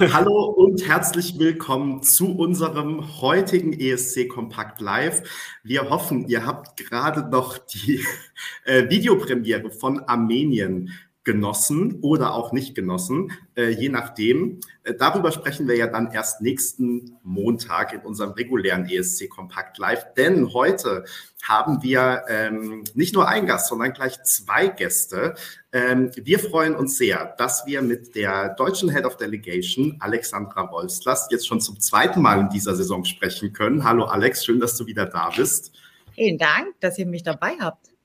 Hallo und herzlich willkommen zu unserem heutigen ESC Kompakt Live. Wir hoffen, ihr habt gerade noch die äh, Videopremiere von Armenien genossen oder auch nicht genossen, äh, je nachdem. Äh, darüber sprechen wir ja dann erst nächsten Montag in unserem regulären ESC Kompakt Live. Denn heute haben wir ähm, nicht nur einen Gast, sondern gleich zwei Gäste. Ähm, wir freuen uns sehr, dass wir mit der deutschen Head of Delegation, Alexandra Wolfslast, jetzt schon zum zweiten Mal in dieser Saison sprechen können. Hallo Alex, schön, dass du wieder da bist. Vielen Dank, dass ihr mich dabei habt.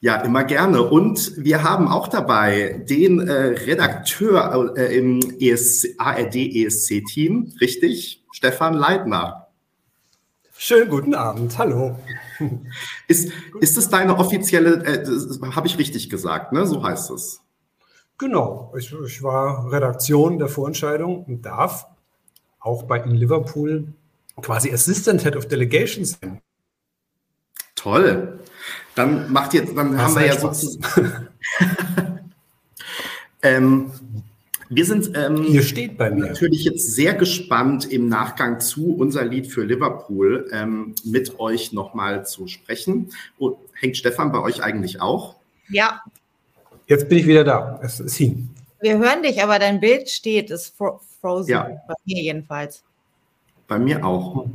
Ja, immer gerne. Und wir haben auch dabei den äh, Redakteur äh, im ESC, ARD-ESC-Team, richtig? Stefan Leitner. Schönen guten Abend, hallo. Ist, ist es deine offizielle, äh, habe ich richtig gesagt, ne? So heißt es. Genau, ich, ich war Redaktion der Vorentscheidung und darf auch bei in Liverpool quasi Assistant Head of Delegation sein. Toll. Dann macht jetzt, dann das haben wir ja sozusagen. ähm, wir sind ähm, Hier steht bei mir. natürlich jetzt sehr gespannt im Nachgang zu unser Lied für Liverpool ähm, mit euch nochmal zu sprechen. Und hängt Stefan bei euch eigentlich auch? Ja. Jetzt bin ich wieder da. Es ist hin. Wir hören dich, aber dein Bild steht, ist frozen. Ja. Bei mir jedenfalls. Bei mir auch.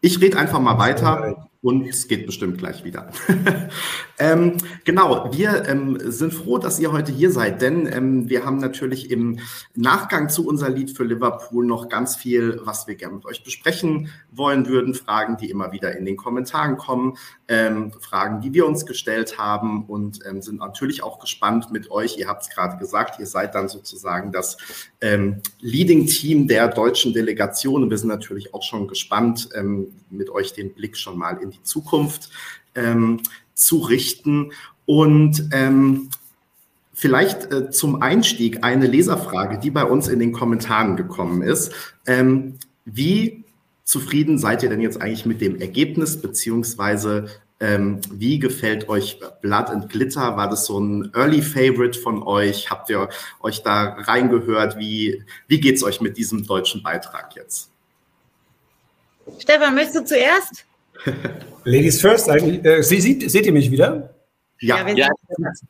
Ich rede einfach mal weiter. Und es geht bestimmt gleich wieder. ähm, genau, wir ähm, sind froh, dass ihr heute hier seid, denn ähm, wir haben natürlich im Nachgang zu unser Lied für Liverpool noch ganz viel, was wir gerne mit euch besprechen wollen würden. Fragen, die immer wieder in den Kommentaren kommen, ähm, Fragen, die wir uns gestellt haben und ähm, sind natürlich auch gespannt mit euch. Ihr habt es gerade gesagt, ihr seid dann sozusagen das ähm, Leading-Team der deutschen Delegation. Wir sind natürlich auch schon gespannt, mit euch den Blick schon mal in in die Zukunft ähm, zu richten. Und ähm, vielleicht äh, zum Einstieg eine Leserfrage, die bei uns in den Kommentaren gekommen ist. Ähm, wie zufrieden seid ihr denn jetzt eigentlich mit dem Ergebnis, beziehungsweise ähm, wie gefällt euch Blood and Glitter? War das so ein Early Favorite von euch? Habt ihr euch da reingehört? Wie, wie geht es euch mit diesem deutschen Beitrag jetzt? Stefan, möchtest du zuerst? Ladies first, eigentlich. Äh, Sie, seht, seht ihr mich wieder? Ja, ja, ja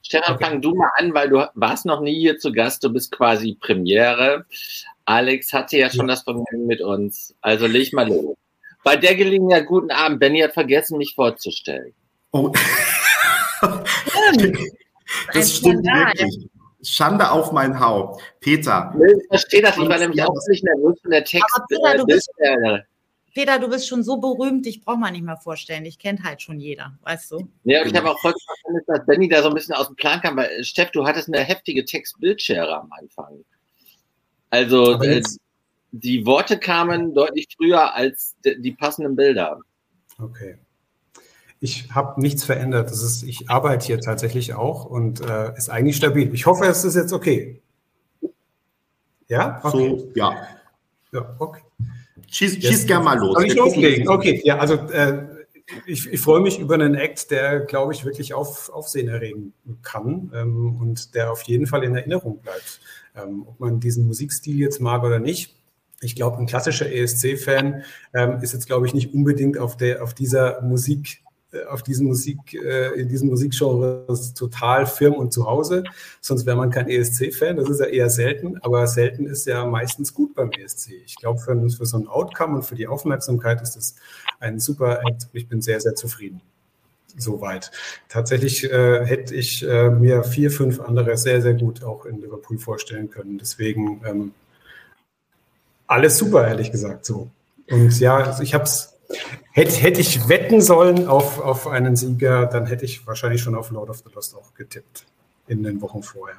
Stefan, okay. fang du mal an, weil du warst noch nie hier zu Gast, du bist quasi Premiere. Alex hatte ja schon ja. das Vergnügen mit uns. Also leg mal los. Bei der Gelegenheit, guten Abend. Benny hat vergessen, mich vorzustellen. Oh. das stimmt wirklich. Schande auf mein Haupt. Peter. Ich verstehe das, ich war nämlich auch nicht nervös von der Text. Aber Peter, du bist, äh, Peter, du bist schon so berühmt, ich brauche mal nicht mehr vorstellen. Ich kenne halt schon jeder, weißt du? Ja, und ich habe auch heute verstanden, dass Benny da so ein bisschen aus dem Plan kam, weil Steff, du hattest eine heftige Text-Bildschere am Anfang. Also äh, die Worte kamen deutlich früher als die passenden Bilder. Okay. Ich habe nichts verändert. Das ist, ich arbeite hier tatsächlich auch und äh, ist eigentlich stabil. Ich hoffe, es ist jetzt okay. Ja? Okay. So, ja. Ja, okay. Schieß, schieß gerne mal los. Soll ich loslegen? Okay, ja, also äh, ich, ich freue mich über einen Act, der, glaube ich, wirklich auf, Aufsehen erregen kann ähm, und der auf jeden Fall in Erinnerung bleibt. Ähm, ob man diesen Musikstil jetzt mag oder nicht. Ich glaube, ein klassischer ESC-Fan ähm, ist jetzt, glaube ich, nicht unbedingt auf, der, auf dieser Musik auf diesen Musik, äh, in diesem Musikgenre total firm und zu Hause. Sonst wäre man kein ESC-Fan. Das ist ja eher selten, aber selten ist ja meistens gut beim ESC. Ich glaube, für, für so ein Outcome und für die Aufmerksamkeit ist das ein super Act. Ich bin sehr, sehr zufrieden. Soweit. Tatsächlich äh, hätte ich äh, mir vier, fünf andere sehr, sehr gut auch in Liverpool vorstellen können. Deswegen ähm, alles super, ehrlich gesagt. So. Und ja, also ich habe es Hätte, hätte ich wetten sollen auf, auf einen Sieger, dann hätte ich wahrscheinlich schon auf Lord of the Lost auch getippt in den Wochen vorher.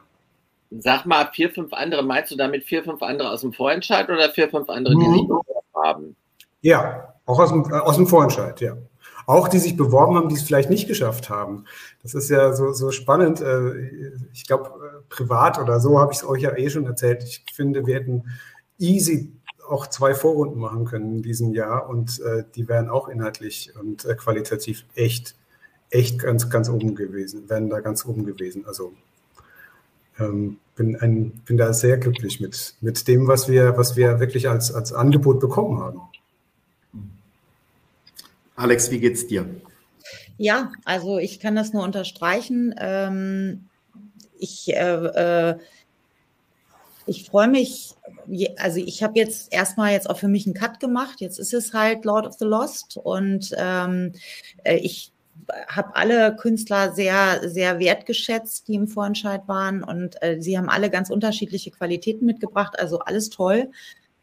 Sag mal, vier, fünf andere, meinst du damit vier, fünf andere aus dem Vorentscheid oder vier, fünf andere, die mhm. sich beworben haben? Ja, auch aus dem, aus dem Vorentscheid, ja. Auch die sich beworben haben, die es vielleicht nicht geschafft haben. Das ist ja so, so spannend. Äh, ich glaube, äh, privat oder so habe ich es euch ja eh schon erzählt. Ich finde, wir hätten easy auch zwei Vorrunden machen können in diesem Jahr und äh, die wären auch inhaltlich und äh, qualitativ echt, echt ganz, ganz oben gewesen, wären da ganz oben gewesen. Also ähm, bin, ein, bin da sehr glücklich mit, mit dem, was wir, was wir wirklich als, als Angebot bekommen haben. Alex, wie geht's dir? Ja, also ich kann das nur unterstreichen. Ähm, ich äh, äh, ich freue mich, also ich habe jetzt erstmal jetzt auch für mich einen Cut gemacht. Jetzt ist es halt Lord of the Lost und ähm, äh, ich habe alle Künstler sehr, sehr wertgeschätzt, die im Vorentscheid waren und äh, sie haben alle ganz unterschiedliche Qualitäten mitgebracht, also alles toll.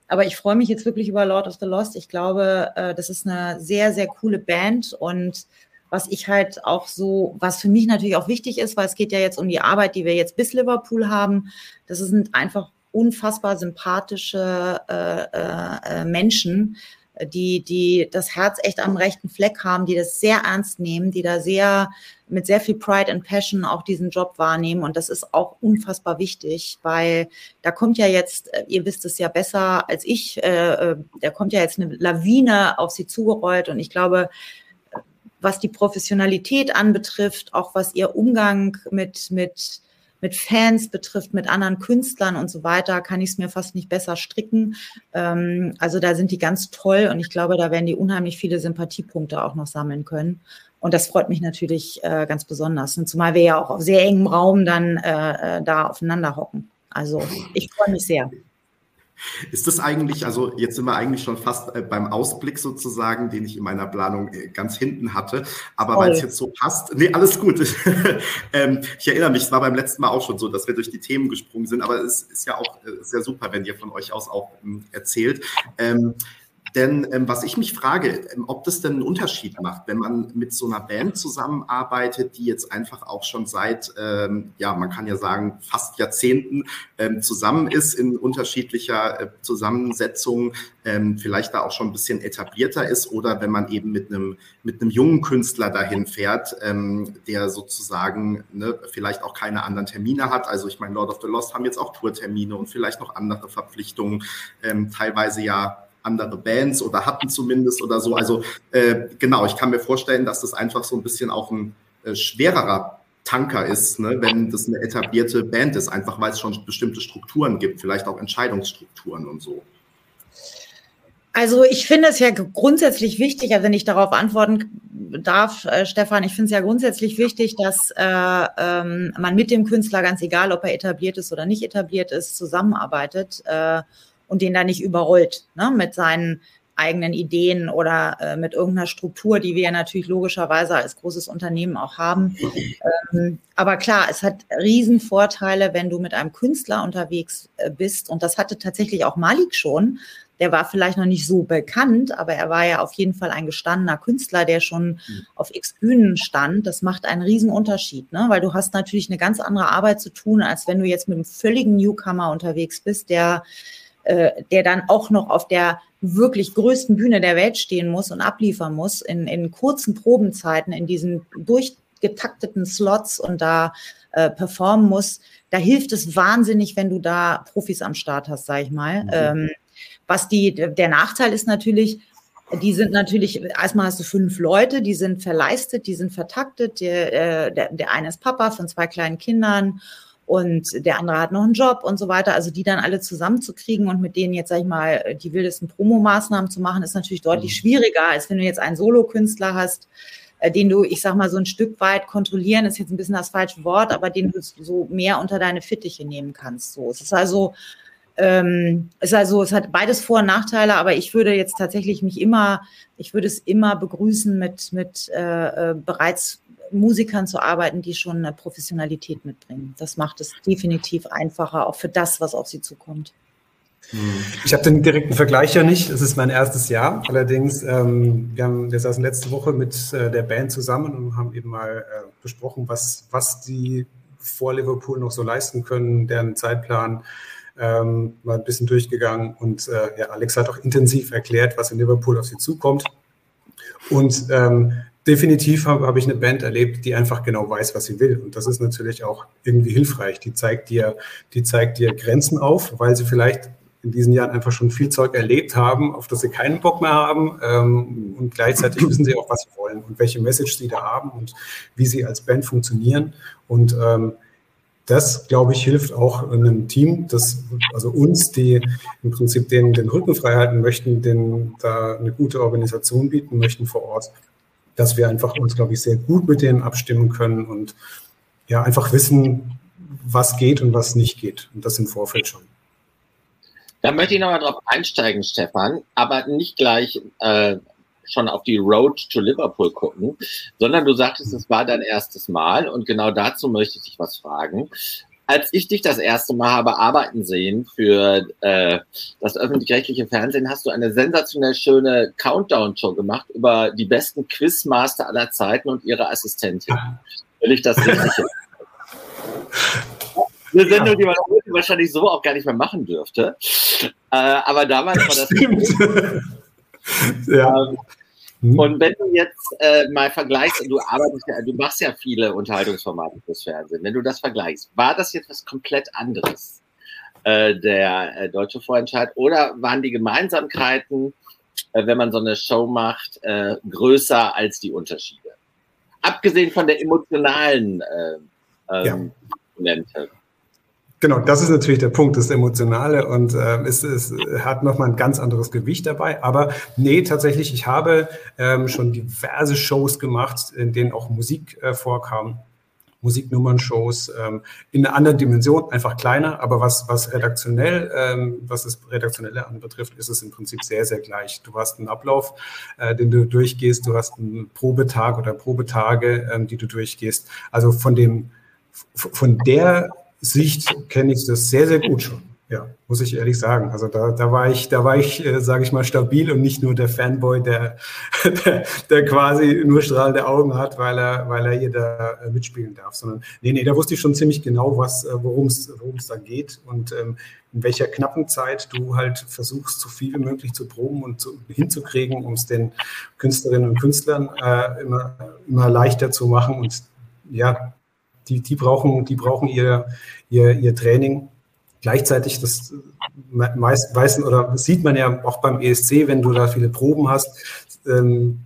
Aber ich freue mich jetzt wirklich über Lord of the Lost. Ich glaube, äh, das ist eine sehr, sehr coole Band und was ich halt auch so, was für mich natürlich auch wichtig ist, weil es geht ja jetzt um die Arbeit, die wir jetzt bis Liverpool haben. Das sind einfach unfassbar sympathische äh, äh, äh Menschen, die, die das Herz echt am rechten Fleck haben, die das sehr ernst nehmen, die da sehr mit sehr viel Pride and Passion auch diesen Job wahrnehmen. Und das ist auch unfassbar wichtig, weil da kommt ja jetzt, äh, ihr wisst es ja besser als ich, äh, äh, da kommt ja jetzt eine Lawine auf sie zugerollt. Und ich glaube, was die Professionalität anbetrifft, auch was ihr Umgang mit, mit mit Fans betrifft, mit anderen Künstlern und so weiter, kann ich es mir fast nicht besser stricken. Ähm, also da sind die ganz toll und ich glaube, da werden die unheimlich viele Sympathiepunkte auch noch sammeln können. Und das freut mich natürlich äh, ganz besonders. Und zumal wir ja auch auf sehr engem Raum dann äh, äh da aufeinander hocken. Also ich freue mich sehr. Ist das eigentlich, also jetzt sind wir eigentlich schon fast äh, beim Ausblick sozusagen, den ich in meiner Planung äh, ganz hinten hatte, aber weil es jetzt so passt, nee, alles gut. ähm, ich erinnere mich, es war beim letzten Mal auch schon so, dass wir durch die Themen gesprungen sind, aber es ist ja auch äh, sehr super, wenn ihr von euch aus auch ähm, erzählt. Denn ähm, was ich mich frage, ähm, ob das denn einen Unterschied macht, wenn man mit so einer Band zusammenarbeitet, die jetzt einfach auch schon seit, ähm, ja, man kann ja sagen, fast Jahrzehnten ähm, zusammen ist in unterschiedlicher äh, Zusammensetzung, ähm, vielleicht da auch schon ein bisschen etablierter ist, oder wenn man eben mit einem, mit einem jungen Künstler dahin fährt, ähm, der sozusagen ne, vielleicht auch keine anderen Termine hat. Also ich meine, Lord of the Lost haben jetzt auch Tourtermine und vielleicht noch andere Verpflichtungen, teilweise ja andere Bands oder hatten zumindest oder so. Also äh, genau, ich kann mir vorstellen, dass das einfach so ein bisschen auch ein äh, schwererer Tanker ist, ne, wenn das eine etablierte Band ist, einfach weil es schon bestimmte Strukturen gibt, vielleicht auch Entscheidungsstrukturen und so. Also ich finde es ja grundsätzlich wichtig, also wenn ich darauf antworten darf, äh, Stefan, ich finde es ja grundsätzlich wichtig, dass äh, ähm, man mit dem Künstler, ganz egal, ob er etabliert ist oder nicht etabliert ist, zusammenarbeitet. Äh, und den da nicht überrollt ne, mit seinen eigenen Ideen oder äh, mit irgendeiner Struktur, die wir ja natürlich logischerweise als großes Unternehmen auch haben. Ähm, aber klar, es hat Riesenvorteile, wenn du mit einem Künstler unterwegs äh, bist. Und das hatte tatsächlich auch Malik schon. Der war vielleicht noch nicht so bekannt, aber er war ja auf jeden Fall ein gestandener Künstler, der schon mhm. auf x Bühnen stand. Das macht einen Riesenunterschied, ne? weil du hast natürlich eine ganz andere Arbeit zu tun, als wenn du jetzt mit einem völligen Newcomer unterwegs bist, der äh, der dann auch noch auf der wirklich größten Bühne der Welt stehen muss und abliefern muss in, in kurzen Probenzeiten, in diesen durchgetakteten Slots und da äh, performen muss, da hilft es wahnsinnig, wenn du da Profis am Start hast, sag ich mal. Mhm. Ähm, was die, der Nachteil ist natürlich, die sind natürlich, erstmal hast du fünf Leute, die sind verleistet, die sind vertaktet. Der, äh, der, der eine ist Papa von zwei kleinen Kindern und der andere hat noch einen Job und so weiter. Also die dann alle zusammenzukriegen und mit denen jetzt, sag ich mal, die wildesten Promomaßnahmen zu machen, ist natürlich deutlich mhm. schwieriger, als wenn du jetzt einen Solokünstler hast, äh, den du, ich sag mal, so ein Stück weit kontrollieren, ist jetzt ein bisschen das falsche Wort, aber den du so mehr unter deine Fittiche nehmen kannst. So, es ist also, ähm, es ist also, es hat beides Vor- und Nachteile, aber ich würde jetzt tatsächlich mich immer, ich würde es immer begrüßen mit, mit äh, äh bereits Musikern zu arbeiten, die schon eine Professionalität mitbringen. Das macht es definitiv einfacher, auch für das, was auf sie zukommt. Ich habe den direkten Vergleich ja nicht. Es ist mein erstes Jahr. Allerdings, ähm, wir, haben, wir saßen letzte Woche mit äh, der Band zusammen und haben eben mal äh, besprochen, was, was die vor Liverpool noch so leisten können, deren Zeitplan ähm, mal ein bisschen durchgegangen. Und äh, ja, Alex hat auch intensiv erklärt, was in Liverpool auf sie zukommt. Und ähm, definitiv habe hab ich eine Band erlebt, die einfach genau weiß, was sie will. Und das ist natürlich auch irgendwie hilfreich. Die zeigt dir, die zeigt dir Grenzen auf, weil sie vielleicht in diesen Jahren einfach schon viel Zeug erlebt haben, auf das sie keinen Bock mehr haben. Ähm, und gleichzeitig wissen sie auch, was sie wollen und welche Message sie da haben und wie sie als Band funktionieren. Und ähm, das, glaube ich, hilft auch einem Team, das, also uns, die im Prinzip den, den Rücken frei halten möchten, den da eine gute Organisation bieten möchten vor Ort, dass wir einfach uns, glaube ich, sehr gut mit denen abstimmen können und ja, einfach wissen, was geht und was nicht geht. Und das im Vorfeld schon. Da möchte ich nochmal drauf einsteigen, Stefan, aber nicht gleich äh, schon auf die Road to Liverpool gucken, sondern du sagtest, es war dein erstes Mal und genau dazu möchte ich dich was fragen. Als ich dich das erste Mal habe arbeiten sehen für äh, das öffentlich-rechtliche Fernsehen, hast du eine sensationell schöne Countdown-Show gemacht über die besten Quizmaster aller Zeiten und ihre Assistentin. Will ich das richtig? Eine Sendung, die man heute wahrscheinlich so auch gar nicht mehr machen dürfte. Äh, aber damals war das. Stimmt. ja. Ähm, hm. Und wenn du jetzt äh, mal vergleichst, du arbeitest ja, du machst ja viele Unterhaltungsformate fürs Fernsehen, wenn du das vergleichst, war das jetzt was komplett anderes, äh, der äh, deutsche Vorentscheid, oder waren die Gemeinsamkeiten, äh, wenn man so eine Show macht, äh, größer als die Unterschiede? Abgesehen von der emotionalen äh, ähm, Komponente. Genau, das ist natürlich der Punkt, das Emotionale und äh, es, es hat nochmal ein ganz anderes Gewicht dabei. Aber nee, tatsächlich, ich habe ähm, schon diverse Shows gemacht, in denen auch Musik äh, vorkam. Musiknummern-Shows ähm, in einer anderen Dimension, einfach kleiner, aber was, was redaktionell, ähm, was das Redaktionelle anbetrifft, ist es im Prinzip sehr, sehr gleich. Du hast einen Ablauf, äh, den du durchgehst, du hast einen Probetag oder Probetage, ähm, die du durchgehst. Also von dem, von der Sicht kenne ich das sehr, sehr gut schon. Ja, muss ich ehrlich sagen. Also da, da war ich, da war ich, äh, sage ich mal, stabil und nicht nur der Fanboy, der, der, der, quasi nur strahlende Augen hat, weil er, weil er hier da äh, mitspielen darf, sondern nee, nee, da wusste ich schon ziemlich genau, was, äh, worum es, worum es da geht und ähm, in welcher knappen Zeit du halt versuchst, so viel wie möglich zu proben und zu, hinzukriegen, um es den Künstlerinnen und Künstlern äh, immer, immer leichter zu machen und ja, die, die brauchen, die brauchen ihr, ihr, ihr Training. Gleichzeitig, das meist, weiß, oder sieht man ja auch beim ESC, wenn du da viele Proben hast, ähm,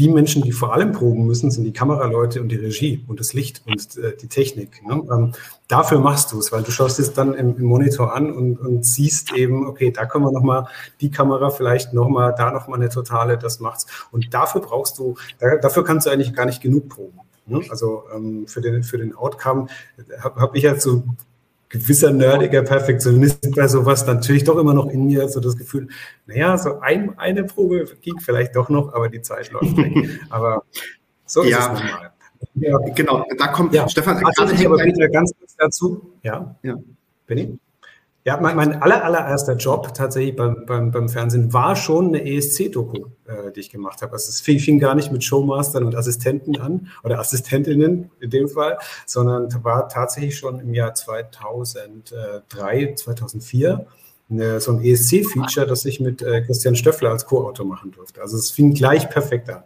die Menschen, die vor allem proben müssen, sind die Kameraleute und die Regie und das Licht und äh, die Technik. Ne? Ähm, dafür machst du es, weil du schaust es dann im, im Monitor an und, und, siehst eben, okay, da können wir nochmal die Kamera vielleicht nochmal, da nochmal eine totale, das macht's. Und dafür brauchst du, da, dafür kannst du eigentlich gar nicht genug proben. Ne? Also ähm, für, den, für den Outcome habe hab ich als so gewisser nerdiger Perfektionist bei sowas natürlich doch immer noch in mir so das Gefühl, naja, so ein, eine Probe ging vielleicht doch noch, aber die Zeit läuft weg. Aber so ist ja. es normal. Ja. Genau, da kommt ja. Stefan. Also, ich aber bitte ganz kurz dazu. Ja, ja. Benny? Ja, mein, mein aller, allererster Job tatsächlich beim, beim, beim Fernsehen war schon eine ESC-Doku, äh, die ich gemacht habe. Also es fing, fing, gar nicht mit Showmastern und Assistenten an oder Assistentinnen in dem Fall, sondern war tatsächlich schon im Jahr 2003, 2004 eine, so ein ESC-Feature, das ich mit äh, Christian Stöffler als Co-Autor machen durfte. Also es fing gleich perfekt an.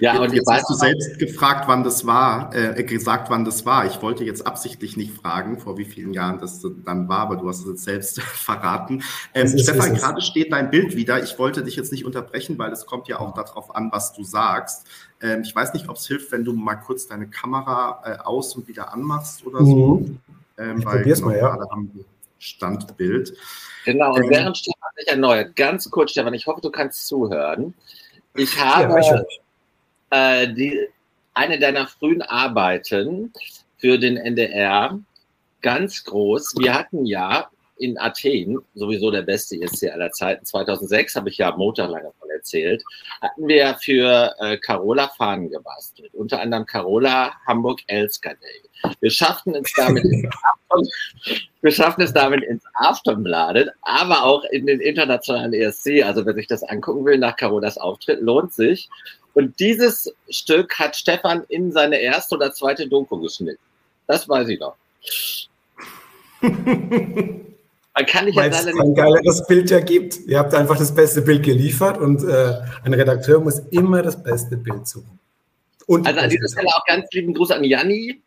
Ja, und jetzt hast du selbst gefragt, wann das war, äh, gesagt, wann das war. Ich wollte jetzt absichtlich nicht fragen, vor wie vielen Jahren das dann war, aber du hast es jetzt selbst verraten. Ähm, Stefan, gerade steht dein Bild wieder. Ich wollte dich jetzt nicht unterbrechen, weil es kommt ja auch darauf an, was du sagst. Ähm, ich weiß nicht, ob es hilft, wenn du mal kurz deine Kamera äh, aus und wieder anmachst oder so. Mhm. Ähm, ich probier's genau, mal, ja. Haben wir Standbild. Genau, und ähm, während Stefan sich erneuert, ganz kurz, Stefan, ich hoffe, du kannst zuhören. Ich habe ja, äh, die, eine deiner frühen Arbeiten für den NDR ganz groß. Wir hatten ja in Athen, sowieso der beste ESC aller Zeiten, 2006, habe ich ja monatelang davon erzählt, hatten wir für äh, Carola Fahnen gebastelt. Unter anderem Carola Hamburg Elsker Day. Wir schafften es damit ins Afton, wir schafften es damit ins Aftonbladet, aber auch in den internationalen ESC. Also wer sich das angucken will nach Carolas Auftritt, lohnt sich. Und dieses Stück hat Stefan in seine erste oder zweite Doku geschnitten. Das weiß ich noch. Man kann nicht Weil es ein geileres Bild ja gibt. Ihr habt einfach das beste Bild geliefert und äh, ein Redakteur muss immer das beste Bild suchen. Und also an dieser Stelle auch ganz lieben Gruß an Janni,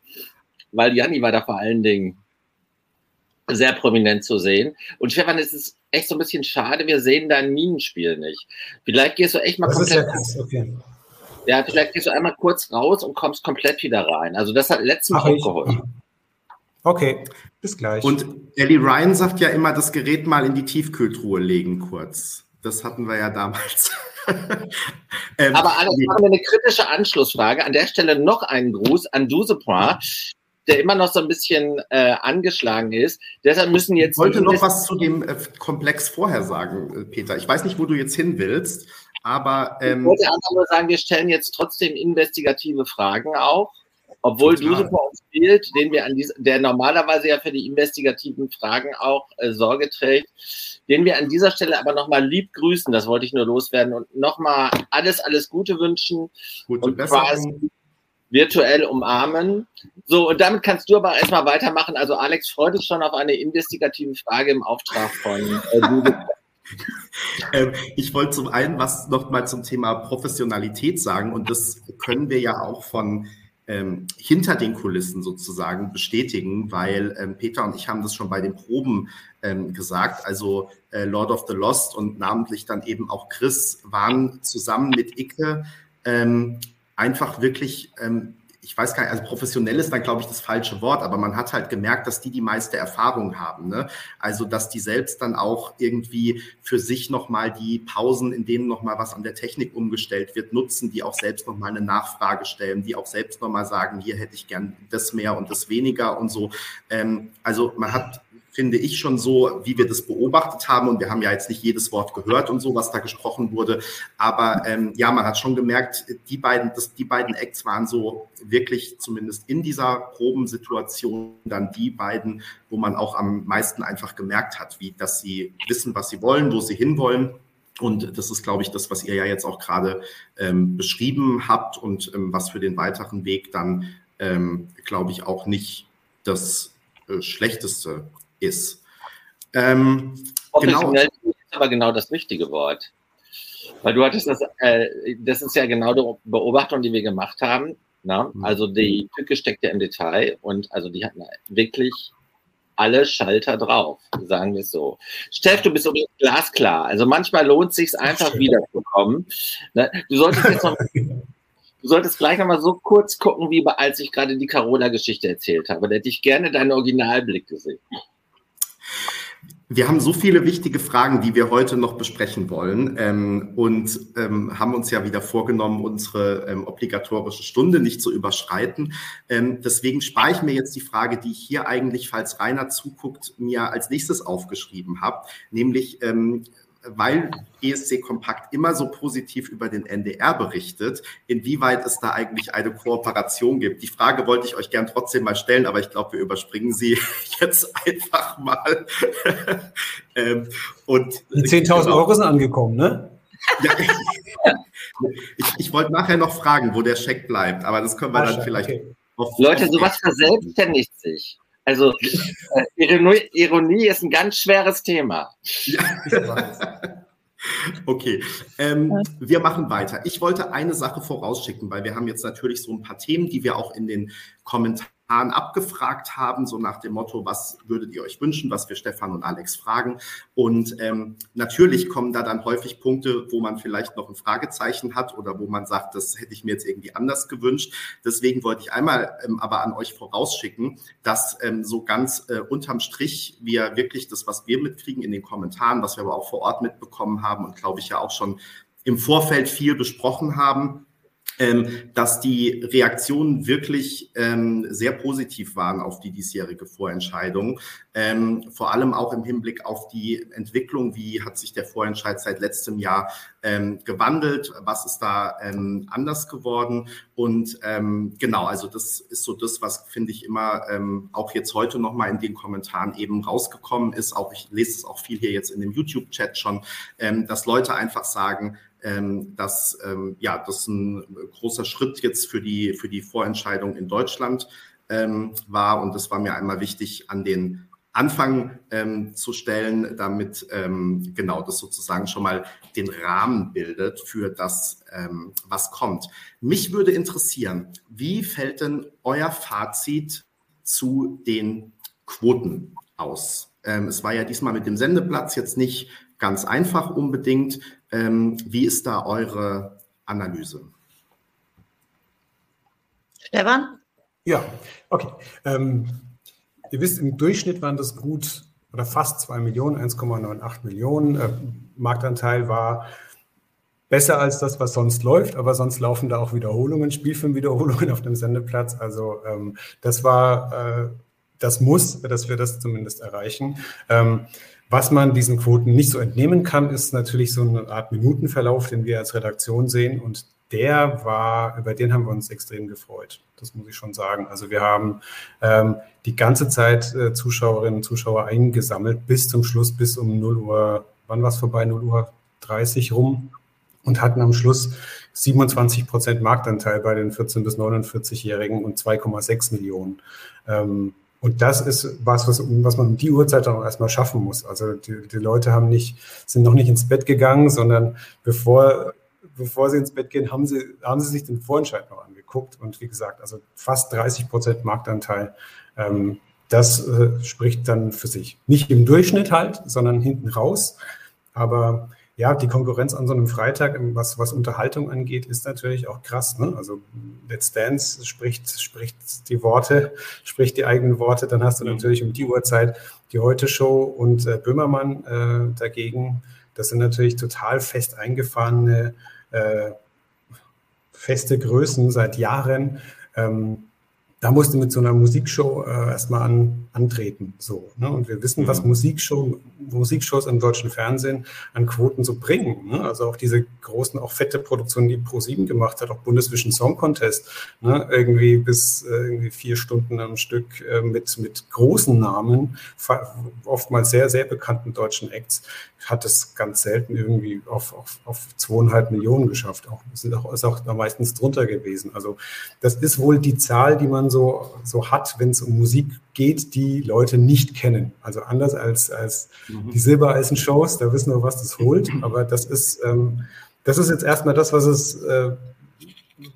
weil Janni war da vor allen Dingen sehr prominent zu sehen. Und Stefan, es ist echt so ein bisschen schade, wir sehen dein Minenspiel nicht. Vielleicht gehst du echt mal das komplett. Ist ja okay. Ja, vielleicht gehst du einmal kurz raus und kommst komplett wieder rein. Also das hat letztens auch geholfen. Okay, bis gleich. Und Ellie Ryan sagt ja immer, das Gerät mal in die Tiefkühltruhe legen kurz. Das hatten wir ja damals. ähm, Aber nee. haben wir eine kritische Anschlussfrage. An der Stelle noch einen Gruß an Dusepra, der immer noch so ein bisschen äh, angeschlagen ist. Deshalb müssen jetzt. Ich wollte noch was zu dem äh, Komplex vorher sagen, äh, Peter. Ich weiß nicht, wo du jetzt hin willst, aber. Ähm, ich wollte einfach nur sagen, wir stellen jetzt trotzdem investigative Fragen auch. Obwohl Dusepo spielt, den wir an diese, der normalerweise ja für die investigativen Fragen auch äh, Sorge trägt, den wir an dieser Stelle aber nochmal lieb grüßen, das wollte ich nur loswerden und nochmal alles, alles Gute wünschen Gute und quasi virtuell umarmen. So, und damit kannst du aber erstmal weitermachen. Also Alex freut sich schon auf eine investigative Frage im Auftrag von äh. Ähm, ich wollte zum einen was nochmal zum Thema Professionalität sagen und das können wir ja auch von ähm, hinter den Kulissen sozusagen bestätigen, weil ähm, Peter und ich haben das schon bei den Proben ähm, gesagt. Also äh, Lord of the Lost und namentlich dann eben auch Chris waren zusammen mit Icke ähm, einfach wirklich ähm, ich weiß gar nicht, also professionell ist dann, glaube ich, das falsche Wort, aber man hat halt gemerkt, dass die die meiste Erfahrung haben. Ne? Also, dass die selbst dann auch irgendwie für sich nochmal die Pausen, in denen nochmal was an der Technik umgestellt wird, nutzen, die auch selbst nochmal eine Nachfrage stellen, die auch selbst nochmal sagen, hier hätte ich gern das mehr und das weniger und so. Ähm, also, man hat finde ich schon so, wie wir das beobachtet haben. Und wir haben ja jetzt nicht jedes Wort gehört und so, was da gesprochen wurde. Aber ähm, ja, man hat schon gemerkt, die beiden, das, die beiden Acts waren so wirklich zumindest in dieser Probensituation dann die beiden, wo man auch am meisten einfach gemerkt hat, wie, dass sie wissen, was sie wollen, wo sie hinwollen. Und das ist, glaube ich, das, was ihr ja jetzt auch gerade ähm, beschrieben habt und ähm, was für den weiteren Weg dann, ähm, glaube ich, auch nicht das äh, Schlechteste ist. Ähm, genau. ist aber genau das richtige Wort. Weil du hattest das, äh, das ist ja genau die Beobachtung, die wir gemacht haben. Na? Mhm. Also die Tücke steckt ja im Detail und also die hatten wirklich alle Schalter drauf, sagen wir es so. Steff, du bist übrigens glasklar. Also manchmal lohnt es sich einfach wiederzukommen. Ne? Du solltest jetzt noch, du solltest gleich noch mal so kurz gucken, wie als ich gerade die Carola-Geschichte erzählt habe. Da hätte ich gerne deinen Originalblick gesehen. Wir haben so viele wichtige Fragen, die wir heute noch besprechen wollen ähm, und ähm, haben uns ja wieder vorgenommen, unsere ähm, obligatorische Stunde nicht zu überschreiten. Ähm, deswegen spare ich mir jetzt die Frage, die ich hier eigentlich, falls Rainer zuguckt, mir als nächstes aufgeschrieben habe, nämlich ähm, weil ESC Kompakt immer so positiv über den NDR berichtet, inwieweit es da eigentlich eine Kooperation gibt. Die Frage wollte ich euch gern trotzdem mal stellen, aber ich glaube, wir überspringen sie jetzt einfach mal. ähm, und 10.000 genau. Euro sind angekommen, ne? Ja, ich, ich wollte nachher noch fragen, wo der Scheck bleibt, aber das können wir Ach, dann vielleicht. Okay. Auf, Leute, sowas verselbstständigt sich. Also äh, Ironie, Ironie, ist ein ganz schweres Thema. Ja, ich weiß. Okay, ähm, wir machen weiter. Ich wollte eine Sache vorausschicken, weil wir haben jetzt natürlich so ein paar Themen, die wir auch in den Kommentaren abgefragt haben, so nach dem Motto, was würdet ihr euch wünschen, was wir Stefan und Alex fragen. Und ähm, natürlich kommen da dann häufig Punkte, wo man vielleicht noch ein Fragezeichen hat oder wo man sagt, das hätte ich mir jetzt irgendwie anders gewünscht. Deswegen wollte ich einmal ähm, aber an euch vorausschicken, dass ähm, so ganz äh, unterm Strich wir wirklich das, was wir mitkriegen in den Kommentaren, was wir aber auch vor Ort mitbekommen haben und glaube ich ja auch schon im Vorfeld viel besprochen haben, ähm, dass die Reaktionen wirklich ähm, sehr positiv waren auf die diesjährige Vorentscheidung. Ähm, vor allem auch im Hinblick auf die Entwicklung, wie hat sich der Vorentscheid seit letztem Jahr ähm, gewandelt, was ist da ähm, anders geworden. Und ähm, genau, also das ist so das, was finde ich immer auch jetzt heute nochmal in den Kommentaren eben rausgekommen ist. Auch ich lese es auch viel hier jetzt in dem YouTube-Chat schon, dass Leute einfach sagen, ähm, dass ähm, ja, das ein großer Schritt jetzt für die, für die Vorentscheidung in Deutschland ähm, war. Und das war mir einmal wichtig an den Anfang ähm, zu stellen, damit ähm, genau das sozusagen schon mal den Rahmen bildet für das, ähm, was kommt. Mich würde interessieren, wie fällt denn euer Fazit zu den Quoten aus? Ähm, es war ja diesmal mit dem Sendeplatz jetzt nicht ganz einfach unbedingt. Ähm, wie ist da eure Analyse? Stefan? Ja, okay. Ähm, ihr wisst, im Durchschnitt waren das gut oder fast 2 Millionen, 1,98 Millionen. Äh, Marktanteil war besser als das, was sonst läuft, aber sonst laufen da auch Wiederholungen, Spielfilmwiederholungen auf dem Sendeplatz. Also ähm, das war äh, das Muss, dass wir das zumindest erreichen. Ähm, was man diesen Quoten nicht so entnehmen kann, ist natürlich so eine Art Minutenverlauf, den wir als Redaktion sehen. Und der war, über den haben wir uns extrem gefreut. Das muss ich schon sagen. Also wir haben ähm, die ganze Zeit äh, Zuschauerinnen und Zuschauer eingesammelt bis zum Schluss, bis um 0 Uhr, wann war es vorbei? 0 Uhr 30 rum und hatten am Schluss 27 Prozent Marktanteil bei den 14- bis 49-Jährigen und 2,6 Millionen. Ähm, und das ist was, was, was man um die Uhrzeit auch erstmal schaffen muss. Also die, die Leute haben nicht, sind noch nicht ins Bett gegangen, sondern bevor, bevor sie ins Bett gehen, haben sie, haben sie sich den Vorentscheid noch angeguckt. Und wie gesagt, also fast 30 Prozent Marktanteil. Ähm, das äh, spricht dann für sich. Nicht im Durchschnitt halt, sondern hinten raus. Aber ja, die Konkurrenz an so einem Freitag, was, was Unterhaltung angeht, ist natürlich auch krass. Ne? Also Let's Dance spricht, spricht die Worte, spricht die eigenen Worte. Dann hast du mhm. natürlich um die Uhrzeit die Heute-Show und äh, Böhmermann äh, dagegen. Das sind natürlich total fest eingefahrene, äh, feste Größen seit Jahren. Ähm, da musste mit so einer Musikshow äh, erstmal an, antreten. So, ne? Und wir wissen, was mhm. Musikshow, Musikshows im deutschen Fernsehen an Quoten so bringen. Ne? Also auch diese großen, auch fette Produktionen, die Pro7 gemacht hat, auch Bundesvision Song Contest, ne? irgendwie bis äh, irgendwie vier Stunden am Stück äh, mit, mit großen Namen, oftmals sehr, sehr bekannten deutschen Acts hat es ganz selten irgendwie auf, auf, auf zweieinhalb Millionen geschafft. Auch, sind auch, ist auch meistens drunter gewesen. Also das ist wohl die Zahl, die man so, so hat, wenn es um Musik geht, die Leute nicht kennen. Also anders als, als mhm. die Silbereisen-Shows, da wissen wir, was das holt. Aber das ist, ähm, das ist jetzt erstmal das, was es, äh,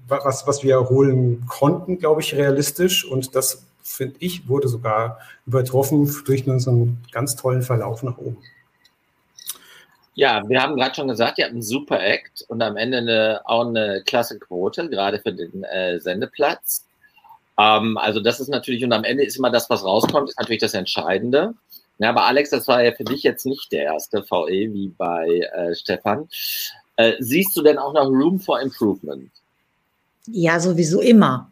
was, was wir holen konnten, glaube ich, realistisch. Und das, finde ich, wurde sogar übertroffen durch so einen ganz tollen Verlauf nach oben. Ja, wir haben gerade schon gesagt, ihr habt einen super Act und am Ende eine, auch eine klasse Quote, gerade für den äh, Sendeplatz. Ähm, also das ist natürlich, und am Ende ist immer das, was rauskommt, ist natürlich das Entscheidende. Ja, aber Alex, das war ja für dich jetzt nicht der erste VE wie bei äh, Stefan. Äh, siehst du denn auch noch Room for Improvement? Ja, sowieso immer.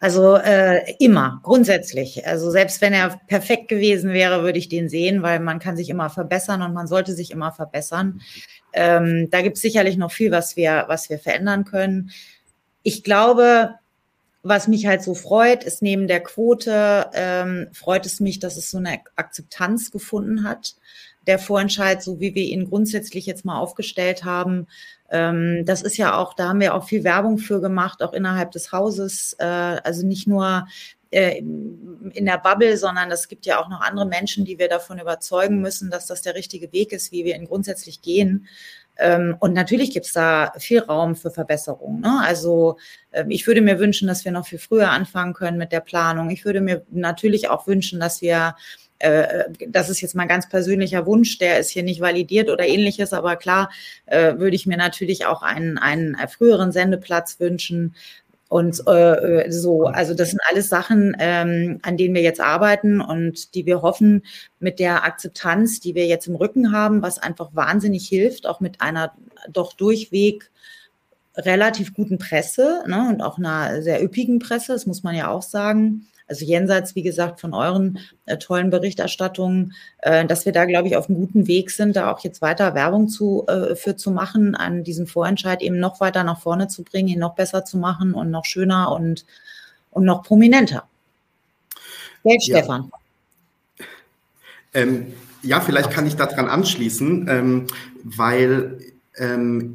Also äh, immer, grundsätzlich. Also selbst wenn er perfekt gewesen wäre, würde ich den sehen, weil man kann sich immer verbessern und man sollte sich immer verbessern. Ähm, da gibt es sicherlich noch viel, was wir, was wir verändern können. Ich glaube, was mich halt so freut, ist neben der Quote, ähm, freut es mich, dass es so eine Akzeptanz gefunden hat. Der Vorentscheid, so wie wir ihn grundsätzlich jetzt mal aufgestellt haben, ähm, das ist ja auch, da haben wir auch viel Werbung für gemacht, auch innerhalb des Hauses. Äh, also nicht nur äh, in der Bubble, sondern es gibt ja auch noch andere Menschen, die wir davon überzeugen müssen, dass das der richtige Weg ist, wie wir ihn grundsätzlich gehen. Ähm, und natürlich gibt es da viel Raum für Verbesserungen. Ne? Also ähm, ich würde mir wünschen, dass wir noch viel früher anfangen können mit der Planung. Ich würde mir natürlich auch wünschen, dass wir äh, das ist jetzt mein ganz persönlicher Wunsch, der ist hier nicht validiert oder ähnliches, aber klar äh, würde ich mir natürlich auch einen, einen früheren Sendeplatz wünschen. Und äh, so, also das sind alles Sachen, ähm, an denen wir jetzt arbeiten und die wir hoffen, mit der Akzeptanz, die wir jetzt im Rücken haben, was einfach wahnsinnig hilft, auch mit einer doch durchweg relativ guten Presse ne, und auch einer sehr üppigen Presse, das muss man ja auch sagen, also jenseits, wie gesagt, von euren äh, tollen Berichterstattungen, äh, dass wir da, glaube ich, auf einem guten Weg sind, da auch jetzt weiter Werbung zu, äh, für zu machen, an diesen Vorentscheid eben noch weiter nach vorne zu bringen, ihn noch besser zu machen und noch schöner und, und noch prominenter. Geld, ja. Stefan. Ähm, ja, vielleicht kann ich daran anschließen, ähm, weil ähm,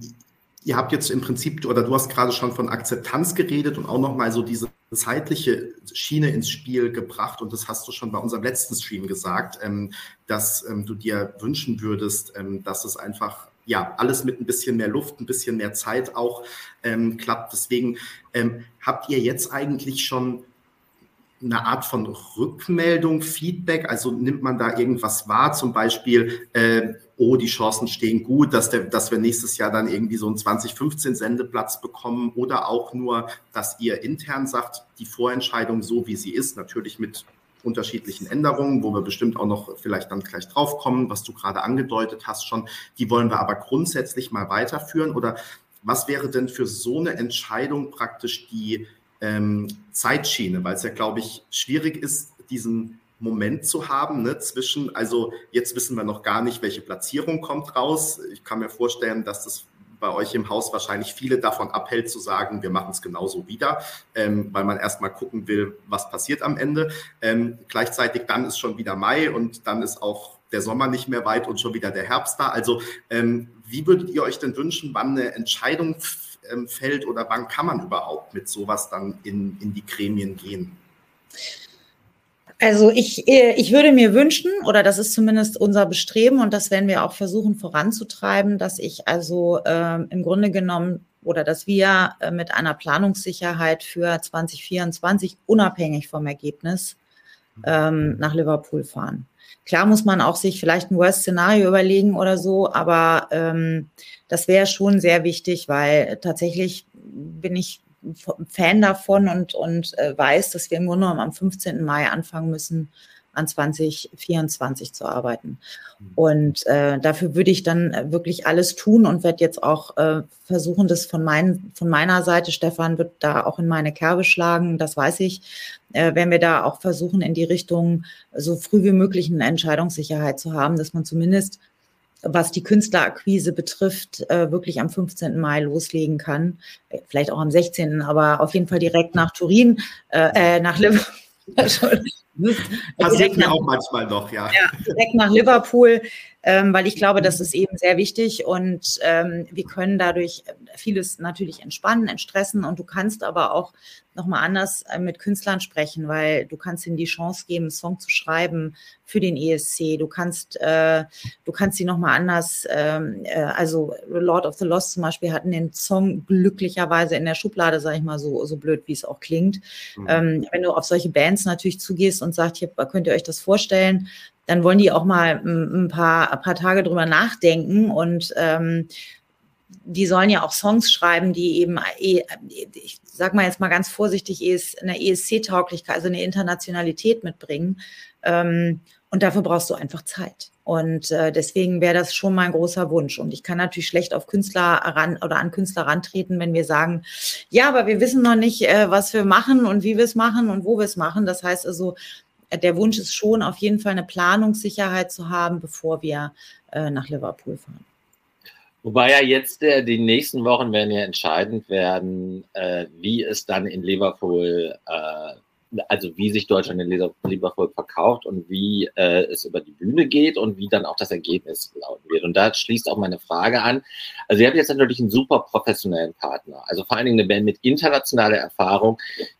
ihr habt jetzt im Prinzip, oder du hast gerade schon von Akzeptanz geredet und auch nochmal so diese zeitliche Schiene ins Spiel gebracht. Und das hast du schon bei unserem letzten Stream gesagt, ähm, dass ähm, du dir wünschen würdest, ähm, dass es einfach ja, alles mit ein bisschen mehr Luft, ein bisschen mehr Zeit auch ähm, klappt. Deswegen ähm, habt ihr jetzt eigentlich schon eine Art von Rückmeldung, Feedback? Also nimmt man da irgendwas wahr? Zum Beispiel, äh, oh, die Chancen stehen gut, dass, der, dass wir nächstes Jahr dann irgendwie so einen 2015 Sendeplatz bekommen oder auch nur, dass ihr intern sagt, die Vorentscheidung so wie sie ist, natürlich mit unterschiedlichen Änderungen, wo wir bestimmt auch noch vielleicht dann gleich drauf kommen, was du gerade angedeutet hast schon. Die wollen wir aber grundsätzlich mal weiterführen. Oder was wäre denn für so eine Entscheidung praktisch die ähm, Zeitschiene? Weil es ja, glaube ich, schwierig ist, diesen Moment zu haben, ne, zwischen, also jetzt wissen wir noch gar nicht, welche Platzierung kommt raus. Ich kann mir vorstellen, dass das bei euch im Haus wahrscheinlich viele davon abhält zu sagen, wir machen es genauso wieder, ähm, weil man erstmal gucken will, was passiert am Ende. Ähm, gleichzeitig dann ist schon wieder Mai und dann ist auch der Sommer nicht mehr weit und schon wieder der Herbst da. Also ähm, wie würdet ihr euch denn wünschen, wann eine Entscheidung ähm, fällt oder wann kann man überhaupt mit sowas dann in, in die Gremien gehen? Also ich, äh, ich würde mir wünschen, oder das ist zumindest unser Bestreben und das werden wir auch versuchen voranzutreiben, dass ich also äh, im Grunde genommen oder dass wir äh, mit einer Planungssicherheit für 2024 unabhängig vom Ergebnis ähm, nach Liverpool fahren. Klar muss man auch sich vielleicht ein Worst-Szenario überlegen oder so, aber ähm, das wäre schon sehr wichtig, weil tatsächlich bin ich Fan davon und, und äh, weiß, dass wir im Grunde genommen am 15. Mai anfangen müssen, an 2024 zu arbeiten. Mhm. Und äh, dafür würde ich dann wirklich alles tun und werde jetzt auch äh, versuchen, das von, mein, von meiner Seite, Stefan wird da auch in meine Kerbe schlagen, das weiß ich, äh, wenn wir da auch versuchen, in die Richtung so früh wie möglich eine Entscheidungssicherheit zu haben, dass man zumindest was die Künstlerakquise betrifft, äh, wirklich am 15. Mai loslegen kann. Vielleicht auch am 16., aber auf jeden Fall direkt nach Turin, äh, äh nach Liverpool. Passiert mir auch manchmal noch, ja. ja. Direkt nach Liverpool, ähm, weil ich glaube, das ist eben sehr wichtig und ähm, wir können dadurch vieles natürlich entspannen, entstressen und du kannst aber auch nochmal anders äh, mit Künstlern sprechen, weil du kannst ihnen die Chance geben, einen Song zu schreiben für den ESC. Du kannst, äh, du kannst sie nochmal anders, ähm, äh, also Lord of the Lost zum Beispiel hatten den Song glücklicherweise in der Schublade, sage ich mal so, so blöd, wie es auch klingt. Mhm. Ähm, wenn du auf solche Bands natürlich zugehst und sagst, hier könnt ihr euch das vorstellen, dann wollen die auch mal ein paar, ein paar Tage drüber nachdenken und ähm, die sollen ja auch Songs schreiben, die eben, äh, ich sag mal jetzt mal ganz vorsichtig, eine ESC-Tauglichkeit, also eine Internationalität mitbringen. Ähm, und dafür brauchst du einfach Zeit. Und äh, deswegen wäre das schon mein großer Wunsch. Und ich kann natürlich schlecht auf Künstler ran oder an Künstler rantreten, wenn wir sagen, ja, aber wir wissen noch nicht, äh, was wir machen und wie wir es machen und wo wir es machen. Das heißt also, der Wunsch ist schon, auf jeden Fall eine Planungssicherheit zu haben, bevor wir äh, nach Liverpool fahren. Wobei ja jetzt äh, die nächsten Wochen werden ja entscheidend werden, äh, wie es dann in Liverpool, äh, also wie sich Deutschland in Liverpool verkauft und wie äh, es über die Bühne geht und wie dann auch das Ergebnis lauten wird. Und da schließt auch meine Frage an. Also ihr habt jetzt natürlich einen super professionellen Partner, also vor allen Dingen eine Band mit internationaler Erfahrung,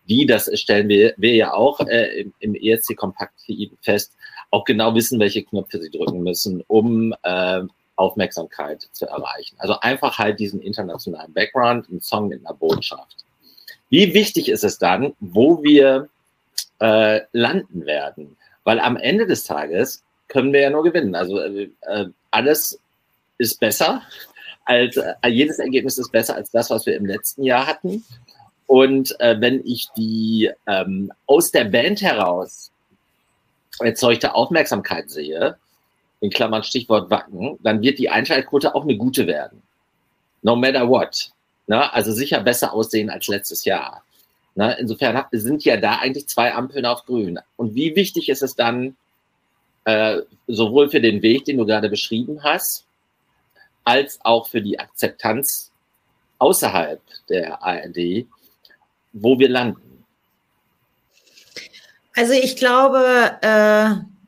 die, das stellen wir, wir ja auch äh, im, im ESC Kompakt fest, auch genau wissen, welche Knöpfe sie drücken müssen, um äh, Aufmerksamkeit zu erreichen. Also einfach halt diesen internationalen Background, einen Song mit einer Botschaft. Wie wichtig ist es dann, wo wir äh, landen werden? Weil am Ende des Tages können wir ja nur gewinnen. Also äh, alles ist besser als äh, jedes Ergebnis ist besser als das, was wir im letzten Jahr hatten. Und äh, wenn ich die ähm, aus der Band heraus erzeugte Aufmerksamkeit sehe, in Klammern Stichwort Wacken, dann wird die Einschaltquote auch eine gute werden. No matter what. Ne? Also sicher besser aussehen als letztes Jahr. Ne? Insofern sind ja da eigentlich zwei Ampeln auf grün. Und wie wichtig ist es dann, äh, sowohl für den Weg, den du gerade beschrieben hast, als auch für die Akzeptanz außerhalb der ARD, wo wir landen? Also ich glaube, äh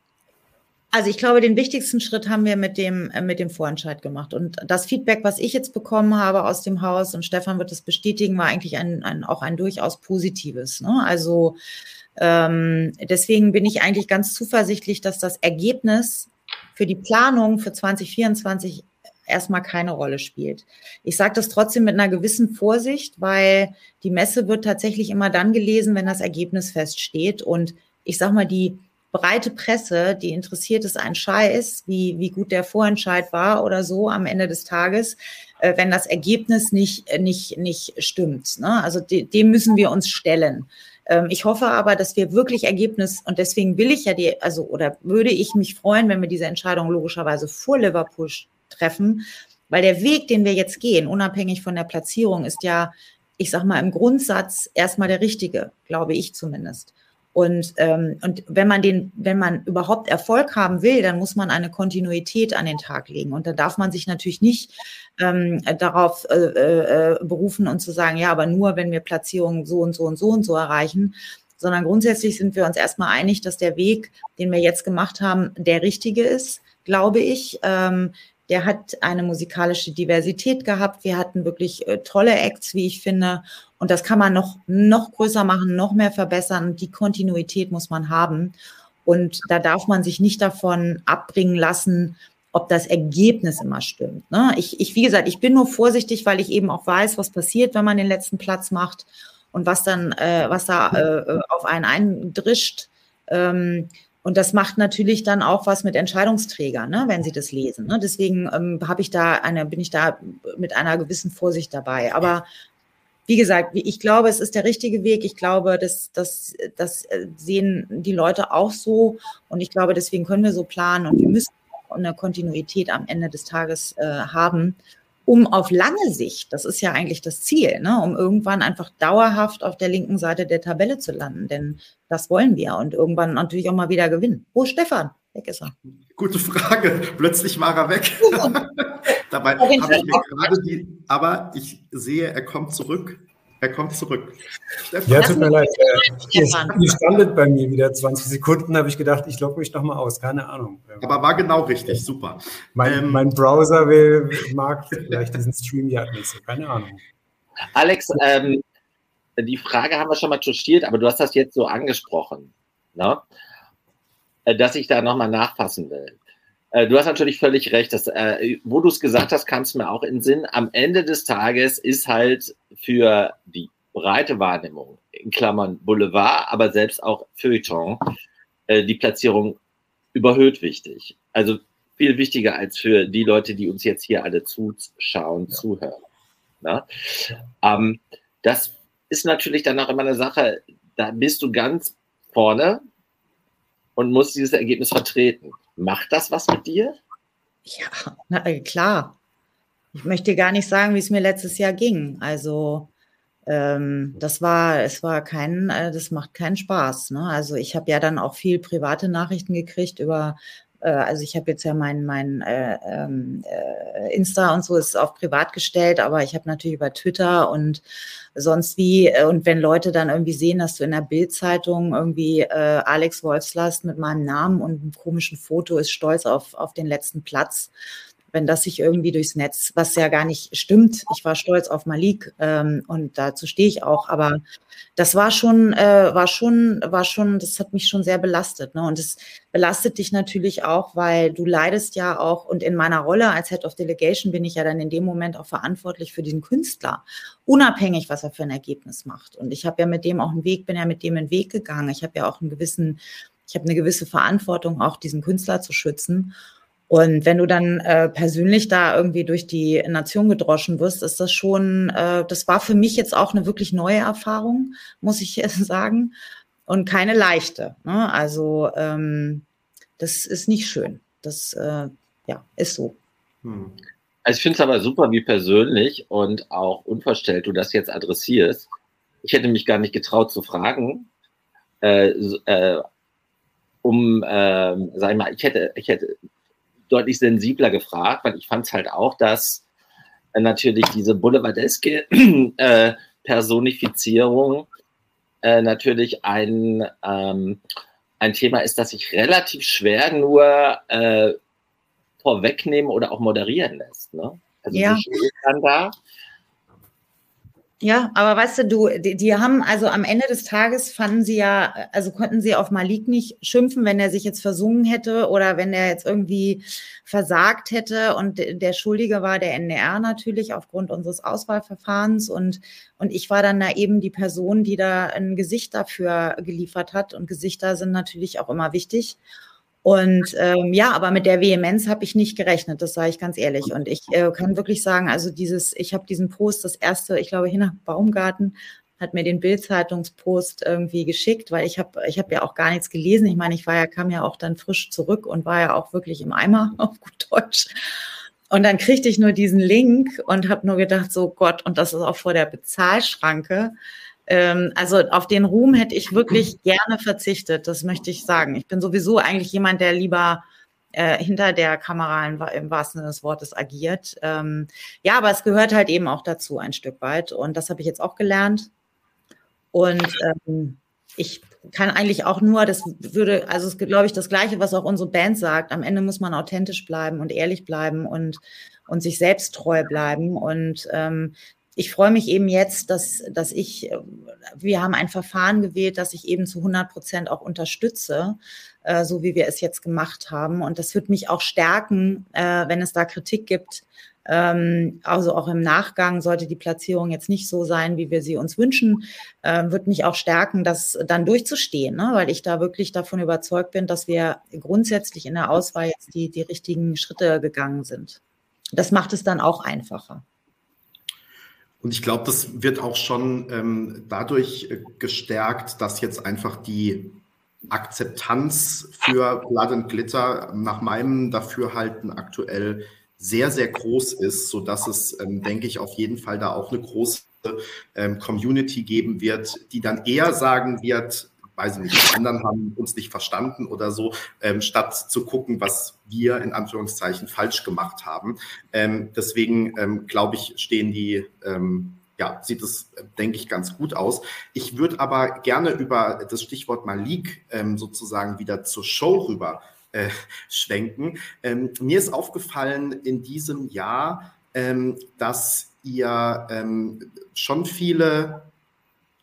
also ich glaube, den wichtigsten Schritt haben wir mit dem, äh, mit dem Vorentscheid gemacht. Und das Feedback, was ich jetzt bekommen habe aus dem Haus, und Stefan wird das bestätigen, war eigentlich ein, ein, auch ein durchaus positives. Ne? Also ähm, deswegen bin ich eigentlich ganz zuversichtlich, dass das Ergebnis für die Planung für 2024 erstmal keine Rolle spielt. Ich sage das trotzdem mit einer gewissen Vorsicht, weil die Messe wird tatsächlich immer dann gelesen, wenn das Ergebnis feststeht. Und ich sage mal, die breite Presse, die interessiert es ein Scheiß, wie, wie gut der Vorentscheid war oder so am Ende des Tages, äh, wenn das Ergebnis nicht, nicht, nicht stimmt. Ne? Also de, dem müssen wir uns stellen. Ähm, ich hoffe aber, dass wir wirklich Ergebnis und deswegen will ich ja die, also oder würde ich mich freuen, wenn wir diese Entscheidung logischerweise vor Liverpool treffen, weil der Weg, den wir jetzt gehen, unabhängig von der Platzierung, ist ja, ich sag mal, im Grundsatz erstmal der richtige, glaube ich zumindest. Und, ähm, und wenn man den, wenn man überhaupt Erfolg haben will, dann muss man eine Kontinuität an den Tag legen. Und da darf man sich natürlich nicht ähm, darauf äh, äh, berufen und zu sagen, ja, aber nur wenn wir Platzierungen so und so und so und so erreichen, sondern grundsätzlich sind wir uns erstmal einig, dass der Weg, den wir jetzt gemacht haben, der richtige ist, glaube ich. Ähm, der hat eine musikalische Diversität gehabt. Wir hatten wirklich äh, tolle Acts, wie ich finde. Und das kann man noch, noch größer machen, noch mehr verbessern. Die Kontinuität muss man haben. Und da darf man sich nicht davon abbringen lassen, ob das Ergebnis immer stimmt. Ne? Ich, ich, wie gesagt, ich bin nur vorsichtig, weil ich eben auch weiß, was passiert, wenn man den letzten Platz macht und was dann, äh, was da äh, auf einen eindrischt. Ähm, und das macht natürlich dann auch was mit Entscheidungsträgern, ne, wenn sie das lesen. Ne? Deswegen ähm, habe ich da eine, bin ich da mit einer gewissen Vorsicht dabei. Aber wie gesagt, ich glaube, es ist der richtige Weg. Ich glaube, das, das, das sehen die Leute auch so. Und ich glaube, deswegen können wir so planen und wir müssen eine Kontinuität am Ende des Tages äh, haben, um auf lange Sicht, das ist ja eigentlich das Ziel, ne, um irgendwann einfach dauerhaft auf der linken Seite der Tabelle zu landen. Denn das wollen wir und irgendwann natürlich auch mal wieder gewinnen. Wo Stefan? Weg ist er. Gute Frage. Plötzlich war er weg. Dabei habe ich mir gerade die, aber ich sehe, er kommt zurück. Er kommt zurück. Stefan. Ja, tut mir leid. Ihr standet bei mir wieder 20 Sekunden, habe ich gedacht, ich logge mich nochmal aus. Keine Ahnung. Aber war genau richtig, super. Mein, ähm, mein Browser will, mag vielleicht diesen Stream ja nicht so. Keine Ahnung. Alex, ähm, die Frage haben wir schon mal touchiert, aber du hast das jetzt so angesprochen, ne? Äh, dass ich da nochmal nachfassen will. Äh, du hast natürlich völlig recht, dass, äh, wo du es gesagt hast, kam es mir auch in den Sinn. Am Ende des Tages ist halt für die breite Wahrnehmung, in Klammern Boulevard, aber selbst auch Feuilleton, äh, die Platzierung überhöht wichtig. Also viel wichtiger als für die Leute, die uns jetzt hier alle zuschauen, ja. zuhören. Ne? Ähm, das ist natürlich dann auch immer eine Sache, da bist du ganz vorne und musst dieses Ergebnis vertreten. Macht das was mit dir? Ja, na, äh, klar. Ich möchte gar nicht sagen, wie es mir letztes Jahr ging. Also ähm, das war, es war kein, äh, das macht keinen Spaß. Ne? Also ich habe ja dann auch viel private Nachrichten gekriegt über äh, also ich habe jetzt ja mein, mein äh, ähm, äh, Insta und so ist auf privat gestellt, aber ich habe natürlich über Twitter und sonst wie, äh, und wenn Leute dann irgendwie sehen, dass du in der Bildzeitung irgendwie äh, Alex Wolfslast mit meinem Namen und einem komischen Foto ist stolz auf, auf den letzten Platz, wenn das sich irgendwie durchs Netz, was ja gar nicht stimmt. Ich war stolz auf Malik ähm, und dazu stehe ich auch, aber das war schon, äh, war schon, war schon, das hat mich schon sehr belastet. Ne? Und es belastet dich natürlich auch, weil du leidest ja auch, und in meiner Rolle als Head of Delegation bin ich ja dann in dem Moment auch verantwortlich für diesen Künstler, unabhängig, was er für ein Ergebnis macht. Und ich habe ja mit dem auch einen Weg, bin ja mit dem einen Weg gegangen. Ich habe ja auch einen gewissen, ich habe eine gewisse Verantwortung, auch diesen Künstler zu schützen. Und wenn du dann äh, persönlich da irgendwie durch die Nation gedroschen wirst, ist das schon, äh, das war für mich jetzt auch eine wirklich neue Erfahrung, muss ich sagen. Und keine leichte. Ne? Also ähm, das ist nicht schön. Das äh, ja, ist so. Hm. Also ich finde es aber super, wie persönlich und auch unverstellt du das jetzt adressierst. Ich hätte mich gar nicht getraut zu fragen, äh, äh, um, äh, sag ich mal, ich hätte, ich hätte deutlich sensibler gefragt, weil ich fand es halt auch, dass äh, natürlich diese boulevardeske äh, Personifizierung äh, natürlich ein, ähm, ein Thema ist, das sich relativ schwer nur äh, vorwegnehmen oder auch moderieren lässt. Ne? Also ja. dann da ja, aber weißt du, du, die, die, haben also am Ende des Tages fanden sie ja, also konnten sie auf Malik nicht schimpfen, wenn er sich jetzt versungen hätte oder wenn er jetzt irgendwie versagt hätte. Und der Schuldige war der NDR natürlich aufgrund unseres Auswahlverfahrens. Und, und ich war dann da eben die Person, die da ein Gesicht dafür geliefert hat. Und Gesichter sind natürlich auch immer wichtig. Und ähm, ja, aber mit der Vehemenz habe ich nicht gerechnet, das sage ich ganz ehrlich. Und ich äh, kann wirklich sagen, also dieses, ich habe diesen Post, das erste, ich glaube, Hina Baumgarten hat mir den Bild-Zeitungspost irgendwie geschickt, weil ich habe ich hab ja auch gar nichts gelesen. Ich meine, ich war ja, kam ja auch dann frisch zurück und war ja auch wirklich im Eimer auf gut Deutsch. Und dann kriegte ich nur diesen Link und habe nur gedacht, so Gott, und das ist auch vor der Bezahlschranke. Ähm, also auf den Ruhm hätte ich wirklich gerne verzichtet, das möchte ich sagen. Ich bin sowieso eigentlich jemand, der lieber äh, hinter der Kamera im, im, wahrsten Sinne des Wortes agiert. Ähm, ja, aber es gehört halt eben auch dazu ein Stück weit. Und das habe ich jetzt auch gelernt. Und ähm, ich kann eigentlich auch nur, das würde, also es glaube ich, das Gleiche, was auch unsere Band sagt. Am Ende muss man authentisch bleiben und ehrlich bleiben und, und sich selbst treu bleiben. Und ähm, ich freue mich eben jetzt, dass, dass ich, wir haben ein Verfahren gewählt, das ich eben zu 100 Prozent auch unterstütze, äh, so wie wir es jetzt gemacht haben. Und das wird mich auch stärken, äh, wenn es da Kritik gibt, ähm, also auch im Nachgang sollte die Platzierung jetzt nicht so sein, wie wir sie uns wünschen, äh, wird mich auch stärken, das dann durchzustehen, ne? weil ich da wirklich davon überzeugt bin, dass wir grundsätzlich in der Auswahl jetzt die, die richtigen Schritte gegangen sind. Das macht es dann auch einfacher. Und ich glaube, das wird auch schon ähm, dadurch äh, gestärkt, dass jetzt einfach die Akzeptanz für Blood and Glitter nach meinem Dafürhalten aktuell sehr, sehr groß ist, so dass es, ähm, denke ich, auf jeden Fall da auch eine große ähm, Community geben wird, die dann eher sagen wird, weiß ich nicht, die anderen haben uns nicht verstanden oder so, ähm, statt zu gucken, was wir in Anführungszeichen falsch gemacht haben. Ähm, deswegen ähm, glaube ich, stehen die, ähm, ja, sieht es, denke ich, ganz gut aus. Ich würde aber gerne über das Stichwort Malik ähm, sozusagen wieder zur Show rüber äh, schwenken. Ähm, mir ist aufgefallen in diesem Jahr, dass ihr schon viele,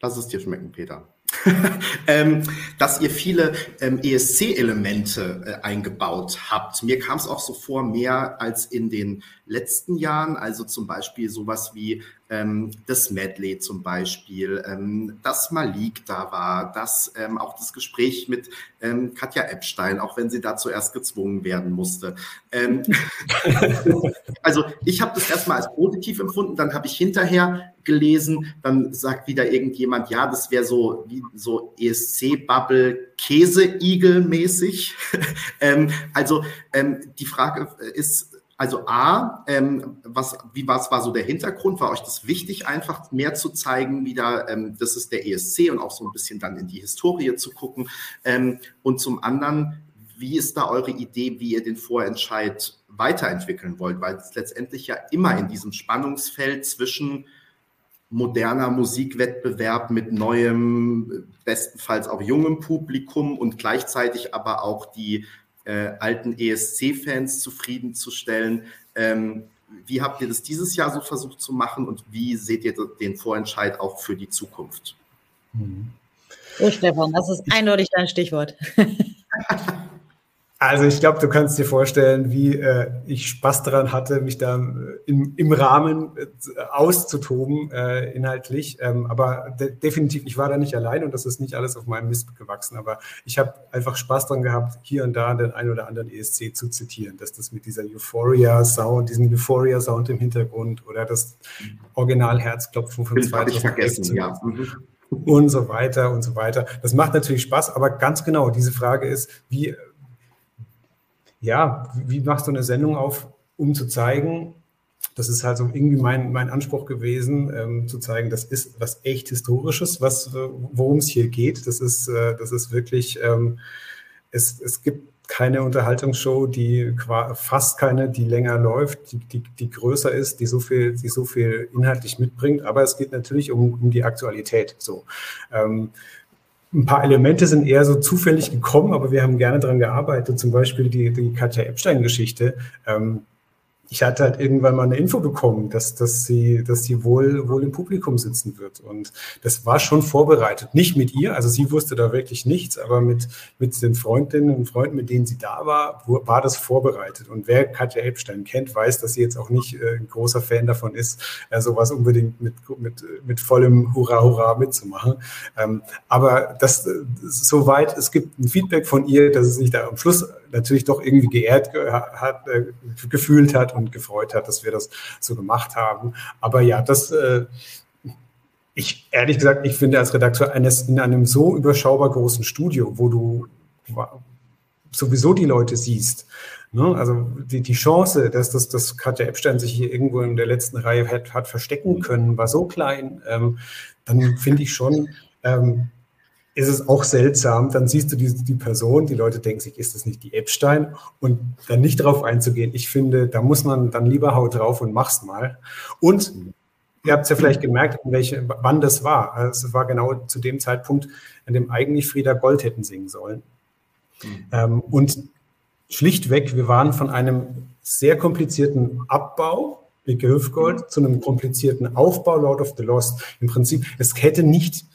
lass es dir schmecken, Peter. ähm, dass ihr viele ähm, ESC-Elemente äh, eingebaut habt. Mir kam es auch so vor, mehr als in den letzten Jahren, also zum Beispiel sowas wie ähm, das Medley zum Beispiel, ähm, dass Malik da war, dass ähm, auch das Gespräch mit ähm, Katja Epstein, auch wenn sie da zuerst gezwungen werden musste. Ähm, also ich habe das erstmal als positiv empfunden, dann habe ich hinterher gelesen, dann sagt wieder irgendjemand, ja, das wäre so wie so ESC-Bubble Käseigel-mäßig. ähm, also ähm, die Frage ist, also A, ähm, was, wie was war so der Hintergrund? War euch das wichtig, einfach mehr zu zeigen, wieder, ähm, das ist der ESC und auch so ein bisschen dann in die Historie zu gucken? Ähm, und zum anderen, wie ist da eure Idee, wie ihr den Vorentscheid weiterentwickeln wollt? Weil es letztendlich ja immer in diesem Spannungsfeld zwischen moderner Musikwettbewerb mit neuem, bestenfalls auch jungem Publikum und gleichzeitig aber auch die äh, alten ESC-Fans zufriedenzustellen. Ähm, wie habt ihr das dieses Jahr so versucht zu machen und wie seht ihr den Vorentscheid auch für die Zukunft? Oh, Stefan, das ist eindeutig dein Stichwort. Also ich glaube, du kannst dir vorstellen, wie äh, ich Spaß daran hatte, mich da äh, im, im Rahmen äh, auszutoben äh, inhaltlich. Ähm, aber de definitiv, ich war da nicht allein und das ist nicht alles auf meinem Mist gewachsen. Aber ich habe einfach Spaß daran gehabt, hier und da den einen oder anderen ESC zu zitieren, dass das mit dieser Euphoria-Sound, diesem Euphoria-Sound im Hintergrund oder das Original-Herzklopfen von 2016 ja. Mhm. und so weiter und so weiter. Das macht natürlich Spaß, aber ganz genau, diese Frage ist, wie ja, wie machst du eine Sendung auf, um zu zeigen, das ist halt so irgendwie mein, mein Anspruch gewesen, ähm, zu zeigen, das ist was echt Historisches, was, worum es hier geht. Das ist, äh, das ist wirklich, ähm, es, es gibt keine Unterhaltungsshow, die fast keine, die länger läuft, die, die, die größer ist, die so viel, die so viel inhaltlich mitbringt. Aber es geht natürlich um, um die Aktualität. So. Ähm, ein paar Elemente sind eher so zufällig gekommen, aber wir haben gerne daran gearbeitet. Zum Beispiel die, die Katja Epstein-Geschichte. Ähm, ich hatte halt irgendwann mal eine Info bekommen, dass, dass sie, dass sie wohl, wohl im Publikum sitzen wird. Und das war schon vorbereitet. Nicht mit ihr, also sie wusste da wirklich nichts, aber mit, mit den Freundinnen und Freunden, mit denen sie da war, war das vorbereitet. Und wer Katja Epstein kennt, weiß, dass sie jetzt auch nicht äh, ein großer Fan davon ist, äh, sowas unbedingt mit, mit, mit vollem Hurra, Hurra mitzumachen. Ähm, aber das, äh, soweit, es gibt ein Feedback von ihr, dass es sich da am Schluss natürlich doch irgendwie geehrt hat, äh, gefühlt hat und gefreut hat, dass wir das so gemacht haben. Aber ja, das, äh, ich, ehrlich gesagt, ich finde als Redakteur eines in einem so überschaubar großen Studio, wo du sowieso die Leute siehst, ne? also die, die Chance, dass das, dass Katja Epstein sich hier irgendwo in der letzten Reihe hat, hat verstecken können, war so klein, ähm, dann finde ich schon, ähm, ist es auch seltsam, dann siehst du die, die Person, die Leute denken sich, ist das nicht die Epstein? Und dann nicht darauf einzugehen. Ich finde, da muss man dann lieber haut drauf und mach's mal. Und ihr habt es ja vielleicht gemerkt, welche, wann das war. Also es war genau zu dem Zeitpunkt, an dem eigentlich Frieda Gold hätten singen sollen. Mhm. Ähm, und schlichtweg, wir waren von einem sehr komplizierten Abbau, Big Hüfgold, zu einem komplizierten Aufbau, Lord of the Lost. Im Prinzip, es hätte nicht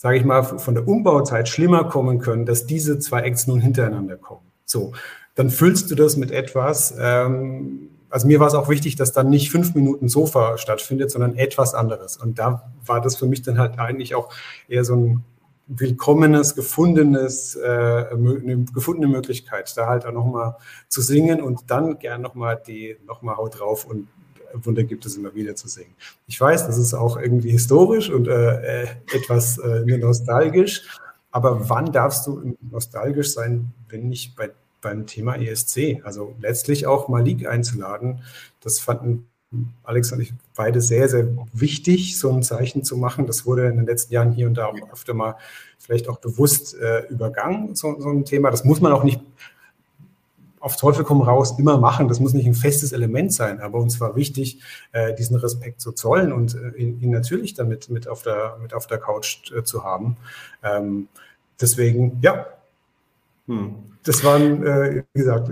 sage ich mal, von der Umbauzeit schlimmer kommen können, dass diese zwei Acts nun hintereinander kommen. So, dann füllst du das mit etwas. Ähm, also mir war es auch wichtig, dass dann nicht fünf Minuten Sofa stattfindet, sondern etwas anderes. Und da war das für mich dann halt eigentlich auch eher so ein willkommenes, gefundenes, äh, eine gefundene Möglichkeit, da halt auch nochmal zu singen und dann gern nochmal die, nochmal Haut drauf und Wunder gibt es immer wieder zu singen. Ich weiß, das ist auch irgendwie historisch und äh, äh etwas äh, nostalgisch, aber wann darfst du nostalgisch sein, wenn nicht bei, beim Thema ESC? Also letztlich auch Malik einzuladen, das fanden Alex und ich beide sehr, sehr wichtig, so ein Zeichen zu machen. Das wurde in den letzten Jahren hier und da auch öfter mal vielleicht auch bewusst äh, übergangen, so, so ein Thema. Das muss man auch nicht auf Teufel komm raus immer machen. Das muss nicht ein festes Element sein, aber uns war wichtig, äh, diesen Respekt zu zollen und äh, ihn, ihn, natürlich damit mit auf der, mit auf der Couch äh, zu haben. Ähm, deswegen, ja, hm. das waren, äh, wie gesagt,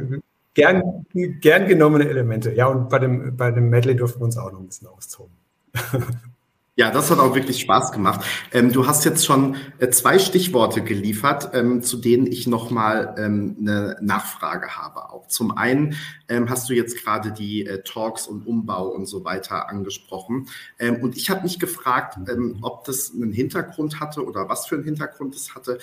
gern, gern genommene Elemente. Ja, und bei dem, bei dem Medley durften wir uns auch noch ein bisschen austoben. Ja, das hat auch wirklich Spaß gemacht. Ähm, du hast jetzt schon äh, zwei Stichworte geliefert, ähm, zu denen ich nochmal ähm, eine Nachfrage habe. Auch zum einen ähm, hast du jetzt gerade die äh, Talks und Umbau und so weiter angesprochen. Ähm, und ich habe mich gefragt, ähm, ob das einen Hintergrund hatte oder was für einen Hintergrund es hatte,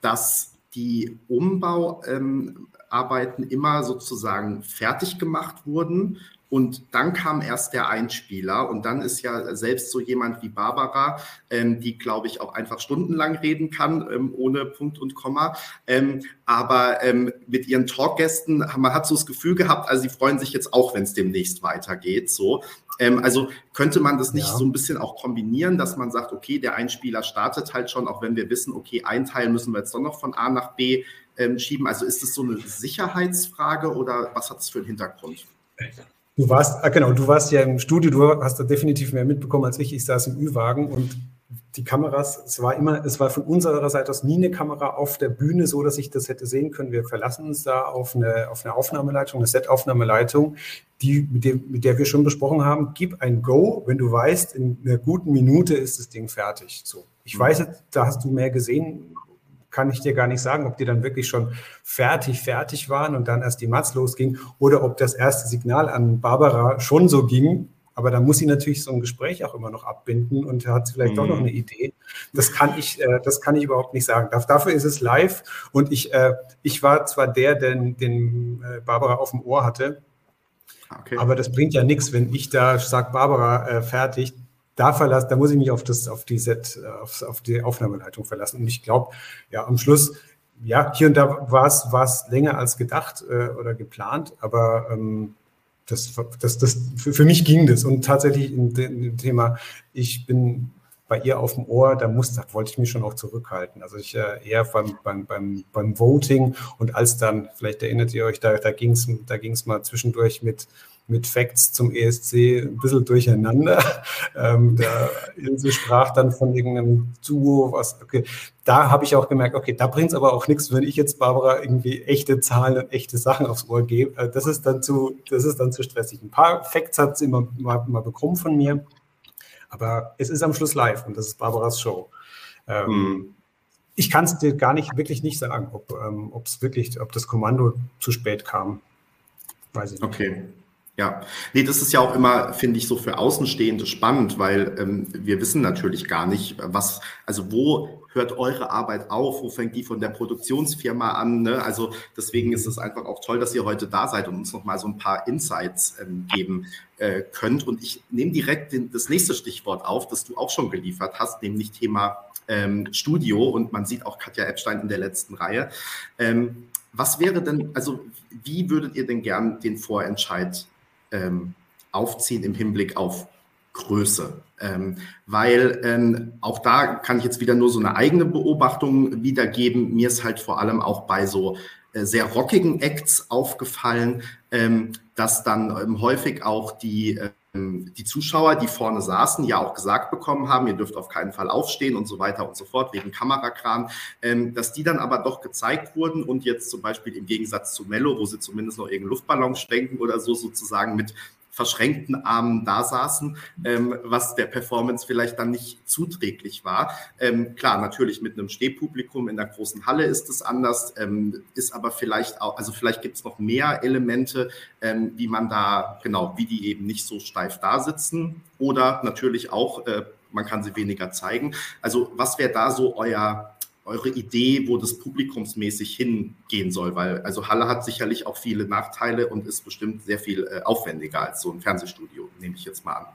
dass die Umbauarbeiten immer sozusagen fertig gemacht wurden und dann kam erst der Einspieler und dann ist ja selbst so jemand wie Barbara, ähm, die, glaube ich, auch einfach stundenlang reden kann, ähm, ohne Punkt und Komma. Ähm, aber ähm, mit ihren Talkgästen, man hat so das Gefühl gehabt, also sie freuen sich jetzt auch, wenn es demnächst weitergeht. So. Ähm, also könnte man das nicht ja. so ein bisschen auch kombinieren, dass man sagt, okay, der Einspieler startet halt schon, auch wenn wir wissen, okay, ein Teil müssen wir jetzt doch noch von A nach B ähm, schieben. Also ist es so eine Sicherheitsfrage oder was hat es für einen Hintergrund? Du warst, ah, genau, du warst ja im Studio, du hast da definitiv mehr mitbekommen als ich. Ich saß im Ü-Wagen und die Kameras, es war immer, es war von unserer Seite aus nie eine Kamera auf der Bühne, so dass ich das hätte sehen können. Wir verlassen uns da auf eine, auf eine Aufnahmeleitung, eine Set-Aufnahmeleitung, die, mit, dem, mit der wir schon besprochen haben. Gib ein Go, wenn du weißt, in einer guten Minute ist das Ding fertig. So. Ich weiß, da hast du mehr gesehen kann ich dir gar nicht sagen, ob die dann wirklich schon fertig, fertig waren und dann erst die Mats losging oder ob das erste Signal an Barbara schon so ging. Aber da muss sie natürlich so ein Gespräch auch immer noch abbinden und hat vielleicht mhm. doch noch mhm. eine Idee. Das kann ich, äh, das kann ich überhaupt nicht sagen. Dafür ist es live und ich, äh, ich war zwar der, der den äh, Barbara auf dem Ohr hatte, Okay. Aber das bringt ja nichts, wenn ich da sage, Barbara, äh, fertig da verlassen, da muss ich mich auf das, auf die Set, auf, auf die Aufnahmeleitung verlassen. Und ich glaube, ja, am Schluss, ja, hier und da war es, war es länger als gedacht äh, oder geplant, aber ähm, das, das, das, für, für mich ging das. Und tatsächlich in dem Thema, ich bin bei ihr auf dem Ohr, da muss, da wollte ich mich schon auch zurückhalten. Also ich äh, eher beim, beim, beim, beim Voting und als dann, vielleicht erinnert ihr euch, da, da ging es da ging's mal zwischendurch mit mit Facts zum ESC ein bisschen durcheinander. Ähm, da Ilse sprach dann von irgendeinem Duo, was, okay, da habe ich auch gemerkt, okay, da bringt es aber auch nichts, wenn ich jetzt Barbara irgendwie echte Zahlen und echte Sachen aufs Ohr gebe. Äh, das ist dann zu, das ist dann zu stressig. Ein paar Facts hat sie immer mal, mal bekommen von mir, aber es ist am Schluss live und das ist Barbaras Show. Ähm, hm. Ich kann es dir gar nicht, wirklich nicht sagen, ob ähm, wirklich, ob das Kommando zu spät kam. Weiß ich nicht. Okay. Ja, nee, das ist ja auch immer, finde ich, so für Außenstehende spannend, weil ähm, wir wissen natürlich gar nicht, was, also wo hört eure Arbeit auf, wo fängt die von der Produktionsfirma an. Ne? Also deswegen ist es einfach auch toll, dass ihr heute da seid und uns nochmal so ein paar Insights ähm, geben äh, könnt. Und ich nehme direkt den, das nächste Stichwort auf, das du auch schon geliefert hast, nämlich Thema ähm, Studio. Und man sieht auch Katja Epstein in der letzten Reihe. Ähm, was wäre denn, also wie würdet ihr denn gern den Vorentscheid ähm, aufziehen im Hinblick auf Größe. Ähm, weil ähm, auch da kann ich jetzt wieder nur so eine eigene Beobachtung wiedergeben. Mir ist halt vor allem auch bei so äh, sehr rockigen Acts aufgefallen, ähm, dass dann ähm, häufig auch die, ähm, die Zuschauer, die vorne saßen, ja auch gesagt bekommen haben, ihr dürft auf keinen Fall aufstehen und so weiter und so fort, wegen Kamerakran, ähm, dass die dann aber doch gezeigt wurden und jetzt zum Beispiel im Gegensatz zu Mello, wo sie zumindest noch irgendeinen Luftballon schwenken oder so sozusagen mit verschränkten Armen da saßen, ähm, was der Performance vielleicht dann nicht zuträglich war. Ähm, klar, natürlich mit einem Stehpublikum in der großen Halle ist es anders, ähm, ist aber vielleicht auch, also vielleicht gibt es noch mehr Elemente, ähm, wie man da, genau, wie die eben nicht so steif da sitzen oder natürlich auch, äh, man kann sie weniger zeigen. Also was wäre da so euer eure Idee, wo das publikumsmäßig hingehen soll? Weil also Halle hat sicherlich auch viele Nachteile und ist bestimmt sehr viel äh, aufwendiger als so ein Fernsehstudio, nehme ich jetzt mal an.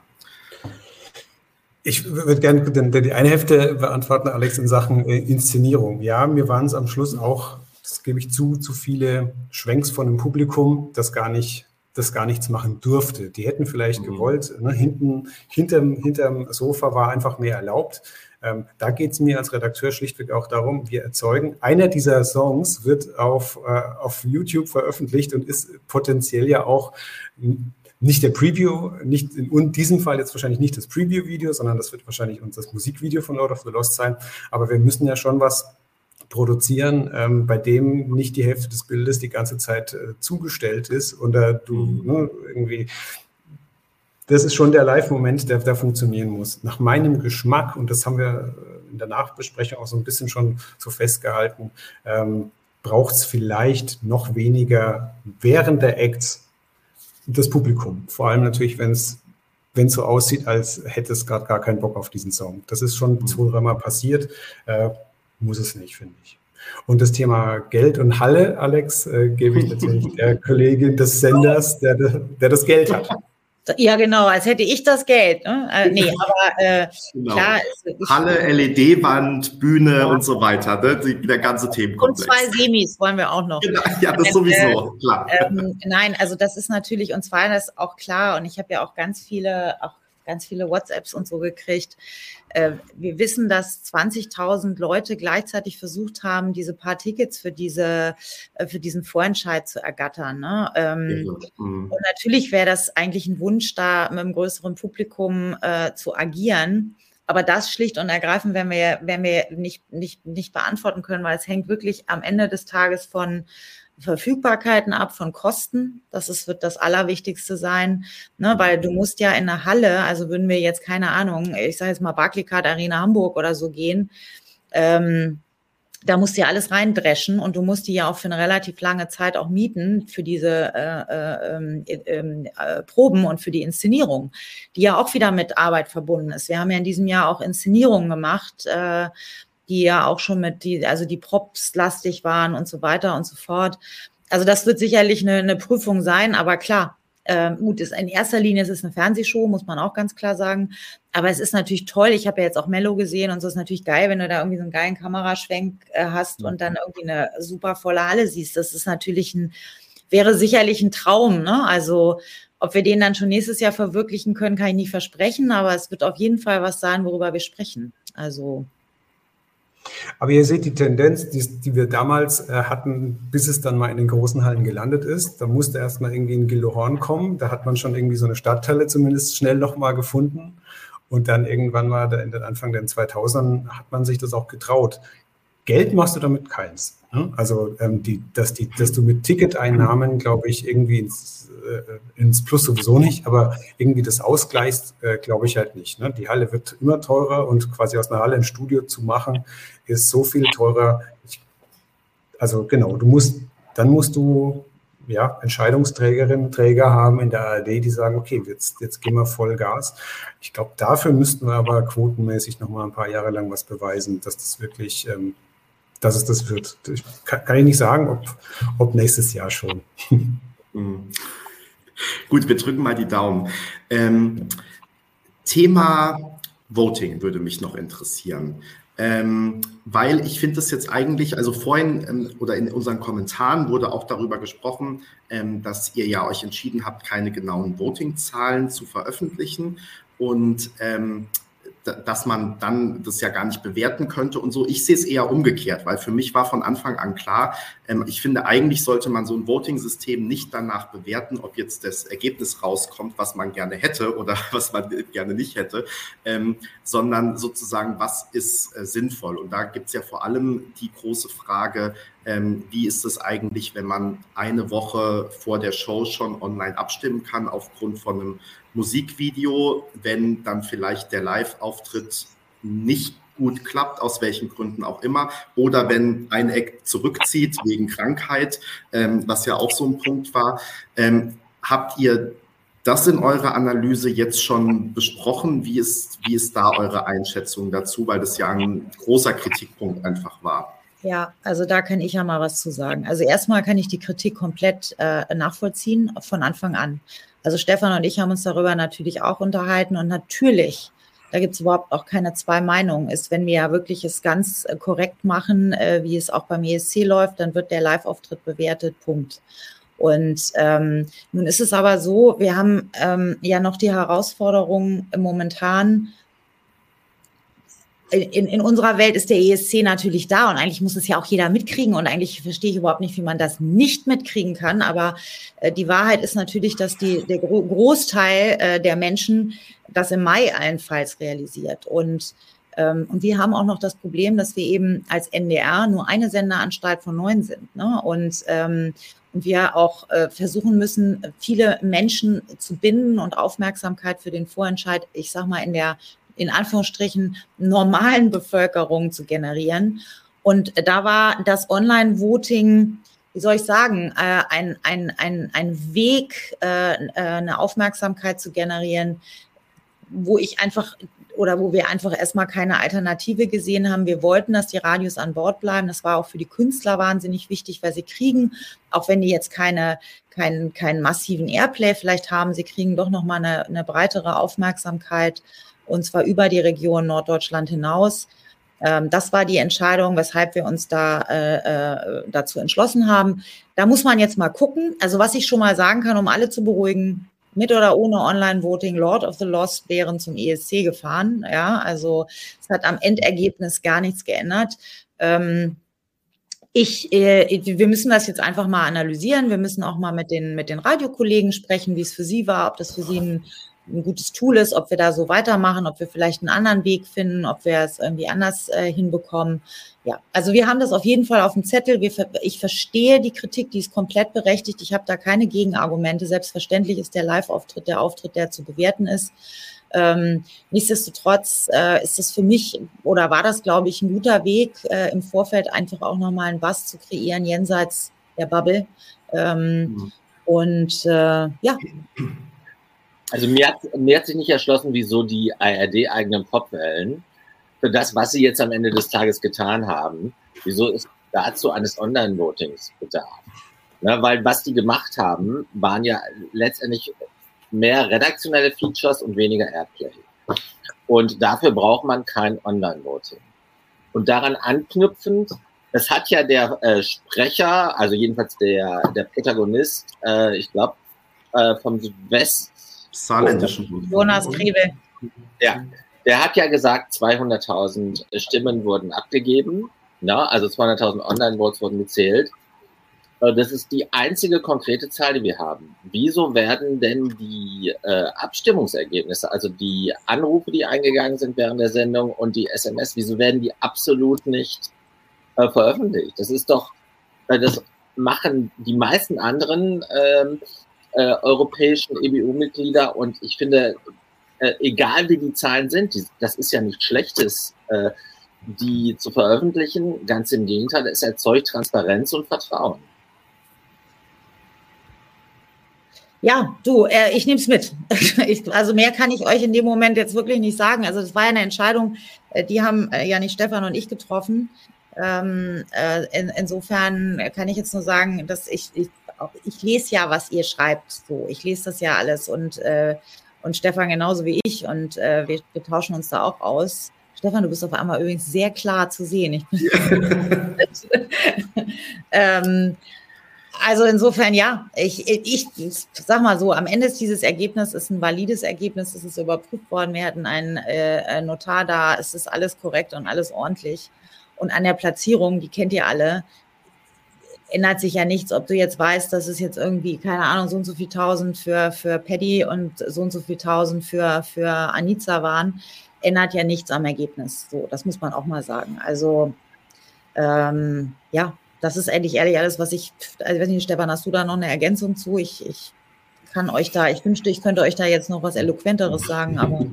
Ich würde gerne die eine Hälfte beantworten, Alex, in Sachen äh, Inszenierung. Ja, mir waren es am Schluss auch, das gebe ich zu, zu viele Schwenks von dem Publikum, das gar nicht das gar nichts machen durfte. Die hätten vielleicht mhm. gewollt, ne, hinten, hinterm, hinterm Sofa war einfach mehr erlaubt. Ähm, da geht es mir als Redakteur schlichtweg auch darum, wir erzeugen, einer dieser Songs wird auf, äh, auf YouTube veröffentlicht und ist potenziell ja auch nicht der Preview, nicht in diesem Fall jetzt wahrscheinlich nicht das Preview-Video, sondern das wird wahrscheinlich uns das Musikvideo von Lord of the Lost sein. Aber wir müssen ja schon was produzieren, ähm, bei dem nicht die Hälfte des Bildes die ganze Zeit äh, zugestellt ist und äh, du mhm. ne, irgendwie das ist schon der Live-Moment, der da funktionieren muss. Nach meinem Geschmack, und das haben wir in der Nachbesprechung auch so ein bisschen schon so festgehalten, ähm, braucht es vielleicht noch weniger während der Acts das Publikum. Vor allem natürlich, wenn es wenn so aussieht, als hätte es gerade gar keinen Bock auf diesen Song. Das ist schon mhm. zwei, dreimal passiert. Äh, muss es nicht, finde ich. Und das Thema Geld und Halle, Alex, äh, gebe ich natürlich der Kollegin des Senders, der, der das Geld hat. Ja, genau, als hätte ich das Geld. Ne? Äh, nee, aber äh, genau. klar. Halle, LED-Wand, Bühne ja. und so weiter. Ne? Der ganze Themenkomplex. Und zwei Semis wollen wir auch noch. Genau, ja, das sowieso, äh, klar. Ähm, nein, also das ist natürlich, und zwar das auch klar, und ich habe ja auch ganz viele, auch ganz viele WhatsApps und so gekriegt. Äh, wir wissen, dass 20.000 Leute gleichzeitig versucht haben, diese paar Tickets für diese, äh, für diesen Vorentscheid zu ergattern. Ne? Ähm, mhm. Und natürlich wäre das eigentlich ein Wunsch, da mit einem größeren Publikum äh, zu agieren. Aber das schlicht und ergreifend werden wir, werden wir nicht, nicht, nicht beantworten können, weil es hängt wirklich am Ende des Tages von Verfügbarkeiten ab von Kosten. Das ist, wird das Allerwichtigste sein, ne? weil du musst ja in der Halle, also würden wir jetzt keine Ahnung, ich sage jetzt mal Barclaycard Arena Hamburg oder so gehen, ähm, da musst du ja alles reindreschen und du musst die ja auch für eine relativ lange Zeit auch mieten für diese äh, äh, ähm, äh, äh, Proben und für die Inszenierung, die ja auch wieder mit Arbeit verbunden ist. Wir haben ja in diesem Jahr auch Inszenierungen gemacht, äh, die ja auch schon mit die, also die Props lastig waren und so weiter und so fort. Also das wird sicherlich eine, eine Prüfung sein, aber klar, ähm, gut, ist in erster Linie ist es eine Fernsehshow, muss man auch ganz klar sagen. Aber es ist natürlich toll. Ich habe ja jetzt auch Mello gesehen und so ist natürlich geil, wenn du da irgendwie so einen geilen Kameraschwenk äh, hast und dann irgendwie eine super volle Halle siehst. Das ist natürlich ein, wäre sicherlich ein Traum. Ne? Also ob wir den dann schon nächstes Jahr verwirklichen können, kann ich nicht versprechen, aber es wird auf jeden Fall was sein, worüber wir sprechen. Also aber ihr seht die Tendenz, die, die wir damals äh, hatten, bis es dann mal in den großen Hallen gelandet ist. Da musste erst mal irgendwie ein Gildehorn kommen. Da hat man schon irgendwie so eine Stadthalle zumindest schnell nochmal gefunden. Und dann irgendwann mal in den Anfang der 2000ern hat man sich das auch getraut. Geld machst du damit keins. Ne? Also, ähm, die, dass, die, dass du mit Ticketeinnahmen, glaube ich, irgendwie ins, äh, ins Plus sowieso nicht, aber irgendwie das ausgleichst, äh, glaube ich halt nicht. Ne? Die Halle wird immer teurer und quasi aus einer Halle ein Studio zu machen, ist so viel teurer. Ich, also genau, du musst, dann musst du ja, Entscheidungsträgerinnen, Träger haben in der ARD, die sagen, okay, jetzt, jetzt gehen wir voll Gas. Ich glaube, dafür müssten wir aber quotenmäßig noch mal ein paar Jahre lang was beweisen, dass das wirklich, ähm, dass es das wird. Ich, kann, kann, ich nicht sagen, ob, ob nächstes Jahr schon. Mhm. Gut, wir drücken mal die Daumen. Ähm, Thema Voting würde mich noch interessieren. Ähm, weil ich finde das jetzt eigentlich, also vorhin ähm, oder in unseren Kommentaren wurde auch darüber gesprochen, ähm, dass ihr ja euch entschieden habt, keine genauen Voting-Zahlen zu veröffentlichen. Und ähm, dass man dann das ja gar nicht bewerten könnte und so. Ich sehe es eher umgekehrt, weil für mich war von Anfang an klar, ähm, ich finde, eigentlich sollte man so ein Voting-System nicht danach bewerten, ob jetzt das Ergebnis rauskommt, was man gerne hätte oder was man gerne nicht hätte, ähm, sondern sozusagen, was ist äh, sinnvoll. Und da gibt es ja vor allem die große Frage, ähm, wie ist es eigentlich, wenn man eine Woche vor der Show schon online abstimmen kann aufgrund von einem Musikvideo, wenn dann vielleicht der Live-Auftritt nicht gut klappt, aus welchen Gründen auch immer, oder wenn ein Eck zurückzieht wegen Krankheit, ähm, was ja auch so ein Punkt war. Ähm, habt ihr das in eurer Analyse jetzt schon besprochen? Wie ist, wie ist da eure Einschätzung dazu? Weil das ja ein großer Kritikpunkt einfach war. Ja, also da kann ich ja mal was zu sagen. Also erstmal kann ich die Kritik komplett äh, nachvollziehen von Anfang an. Also Stefan und ich haben uns darüber natürlich auch unterhalten und natürlich, da gibt es überhaupt auch keine zwei Meinungen, ist, wenn wir ja wirklich es ganz äh, korrekt machen, äh, wie es auch beim ESC läuft, dann wird der Live-Auftritt bewertet, Punkt. Und ähm, nun ist es aber so, wir haben ähm, ja noch die Herausforderung momentan, in, in unserer Welt ist der ESC natürlich da und eigentlich muss es ja auch jeder mitkriegen und eigentlich verstehe ich überhaupt nicht, wie man das nicht mitkriegen kann. Aber äh, die Wahrheit ist natürlich, dass die, der Gro Großteil äh, der Menschen das im Mai allenfalls realisiert. Und, ähm, und wir haben auch noch das Problem, dass wir eben als NDR nur eine Senderanstalt von neun sind. Ne? Und, ähm, und wir auch äh, versuchen müssen, viele Menschen zu binden und Aufmerksamkeit für den Vorentscheid, ich sag mal, in der in Anführungsstrichen normalen Bevölkerung zu generieren. Und da war das Online-Voting, wie soll ich sagen, äh, ein, ein, ein, ein Weg, äh, äh, eine Aufmerksamkeit zu generieren, wo ich einfach oder wo wir einfach erstmal keine Alternative gesehen haben. Wir wollten, dass die Radios an Bord bleiben. Das war auch für die Künstler wahnsinnig wichtig, weil sie kriegen, auch wenn die jetzt keine, keinen, keinen massiven Airplay vielleicht haben, sie kriegen doch nochmal eine, eine breitere Aufmerksamkeit und zwar über die Region Norddeutschland hinaus. Ähm, das war die Entscheidung, weshalb wir uns da äh, äh, dazu entschlossen haben. Da muss man jetzt mal gucken. Also was ich schon mal sagen kann, um alle zu beruhigen, mit oder ohne Online-Voting, Lord of the Lost wären zum ESC gefahren. Ja, also es hat am Endergebnis gar nichts geändert. Ähm, ich, äh, wir müssen das jetzt einfach mal analysieren. Wir müssen auch mal mit den, mit den Radiokollegen sprechen, wie es für sie war, ob das für sie ein ein gutes Tool ist, ob wir da so weitermachen, ob wir vielleicht einen anderen Weg finden, ob wir es irgendwie anders äh, hinbekommen. Ja, also wir haben das auf jeden Fall auf dem Zettel. Wir, ich verstehe die Kritik, die ist komplett berechtigt. Ich habe da keine Gegenargumente. Selbstverständlich ist der Live-Auftritt der Auftritt, der zu bewerten ist. Ähm, nichtsdestotrotz äh, ist es für mich oder war das, glaube ich, ein guter Weg, äh, im Vorfeld einfach auch nochmal ein Bass zu kreieren, jenseits der Bubble. Ähm, mhm. Und äh, ja. Also mir hat, mir hat sich nicht erschlossen, wieso die ARD-eigenen Popwellen für das, was sie jetzt am Ende des Tages getan haben, wieso es dazu eines Online-Votings bedarf. Ne, weil was die gemacht haben, waren ja letztendlich mehr redaktionelle Features und weniger Airplay. Und dafür braucht man kein Online-Voting. Und daran anknüpfend, das hat ja der äh, Sprecher, also jedenfalls der, der Protagonist, äh, ich glaube, äh, vom Südwest, Saarländischen Jonas Grebe. Ja, der hat ja gesagt, 200.000 Stimmen wurden abgegeben. Na, also 200.000 Online-Votes wurden gezählt. Äh, das ist die einzige konkrete Zahl, die wir haben. Wieso werden denn die äh, Abstimmungsergebnisse, also die Anrufe, die eingegangen sind während der Sendung und die SMS, wieso werden die absolut nicht äh, veröffentlicht? Das ist doch, äh, das machen die meisten anderen ähm, äh, europäischen EBU-Mitglieder und ich finde, äh, egal wie die Zahlen sind, die, das ist ja nichts Schlechtes, äh, die zu veröffentlichen. Ganz im Gegenteil, es erzeugt Transparenz und Vertrauen. Ja, du, äh, ich nehme es mit. ich, also mehr kann ich euch in dem Moment jetzt wirklich nicht sagen. Also das war ja eine Entscheidung, äh, die haben äh, ja nicht Stefan und ich getroffen. Ähm, äh, in, insofern kann ich jetzt nur sagen, dass ich, ich, ich lese ja, was ihr schreibt. So, ich lese das ja alles und, äh, und Stefan genauso wie ich und äh, wir, wir tauschen uns da auch aus. Stefan, du bist auf einmal übrigens sehr klar zu sehen. Ich bin ähm, also insofern ja, ich, ich, ich sag mal so, am Ende ist dieses Ergebnis ist ein valides Ergebnis, es ist überprüft worden, wir hatten einen äh, Notar da, es ist alles korrekt und alles ordentlich. Und an der Platzierung, die kennt ihr alle, ändert sich ja nichts, ob du jetzt weißt, dass es jetzt irgendwie, keine Ahnung, so und so viel tausend für, für Paddy und so und so viel tausend für, für Anita waren, ändert ja nichts am Ergebnis. So, das muss man auch mal sagen. Also, ähm, ja, das ist eigentlich ehrlich alles, was ich, also ich weiß nicht, Stefan, hast du da noch eine Ergänzung zu? Ich, ich kann euch da, ich wünschte, ich könnte euch da jetzt noch was Eloquenteres sagen, aber.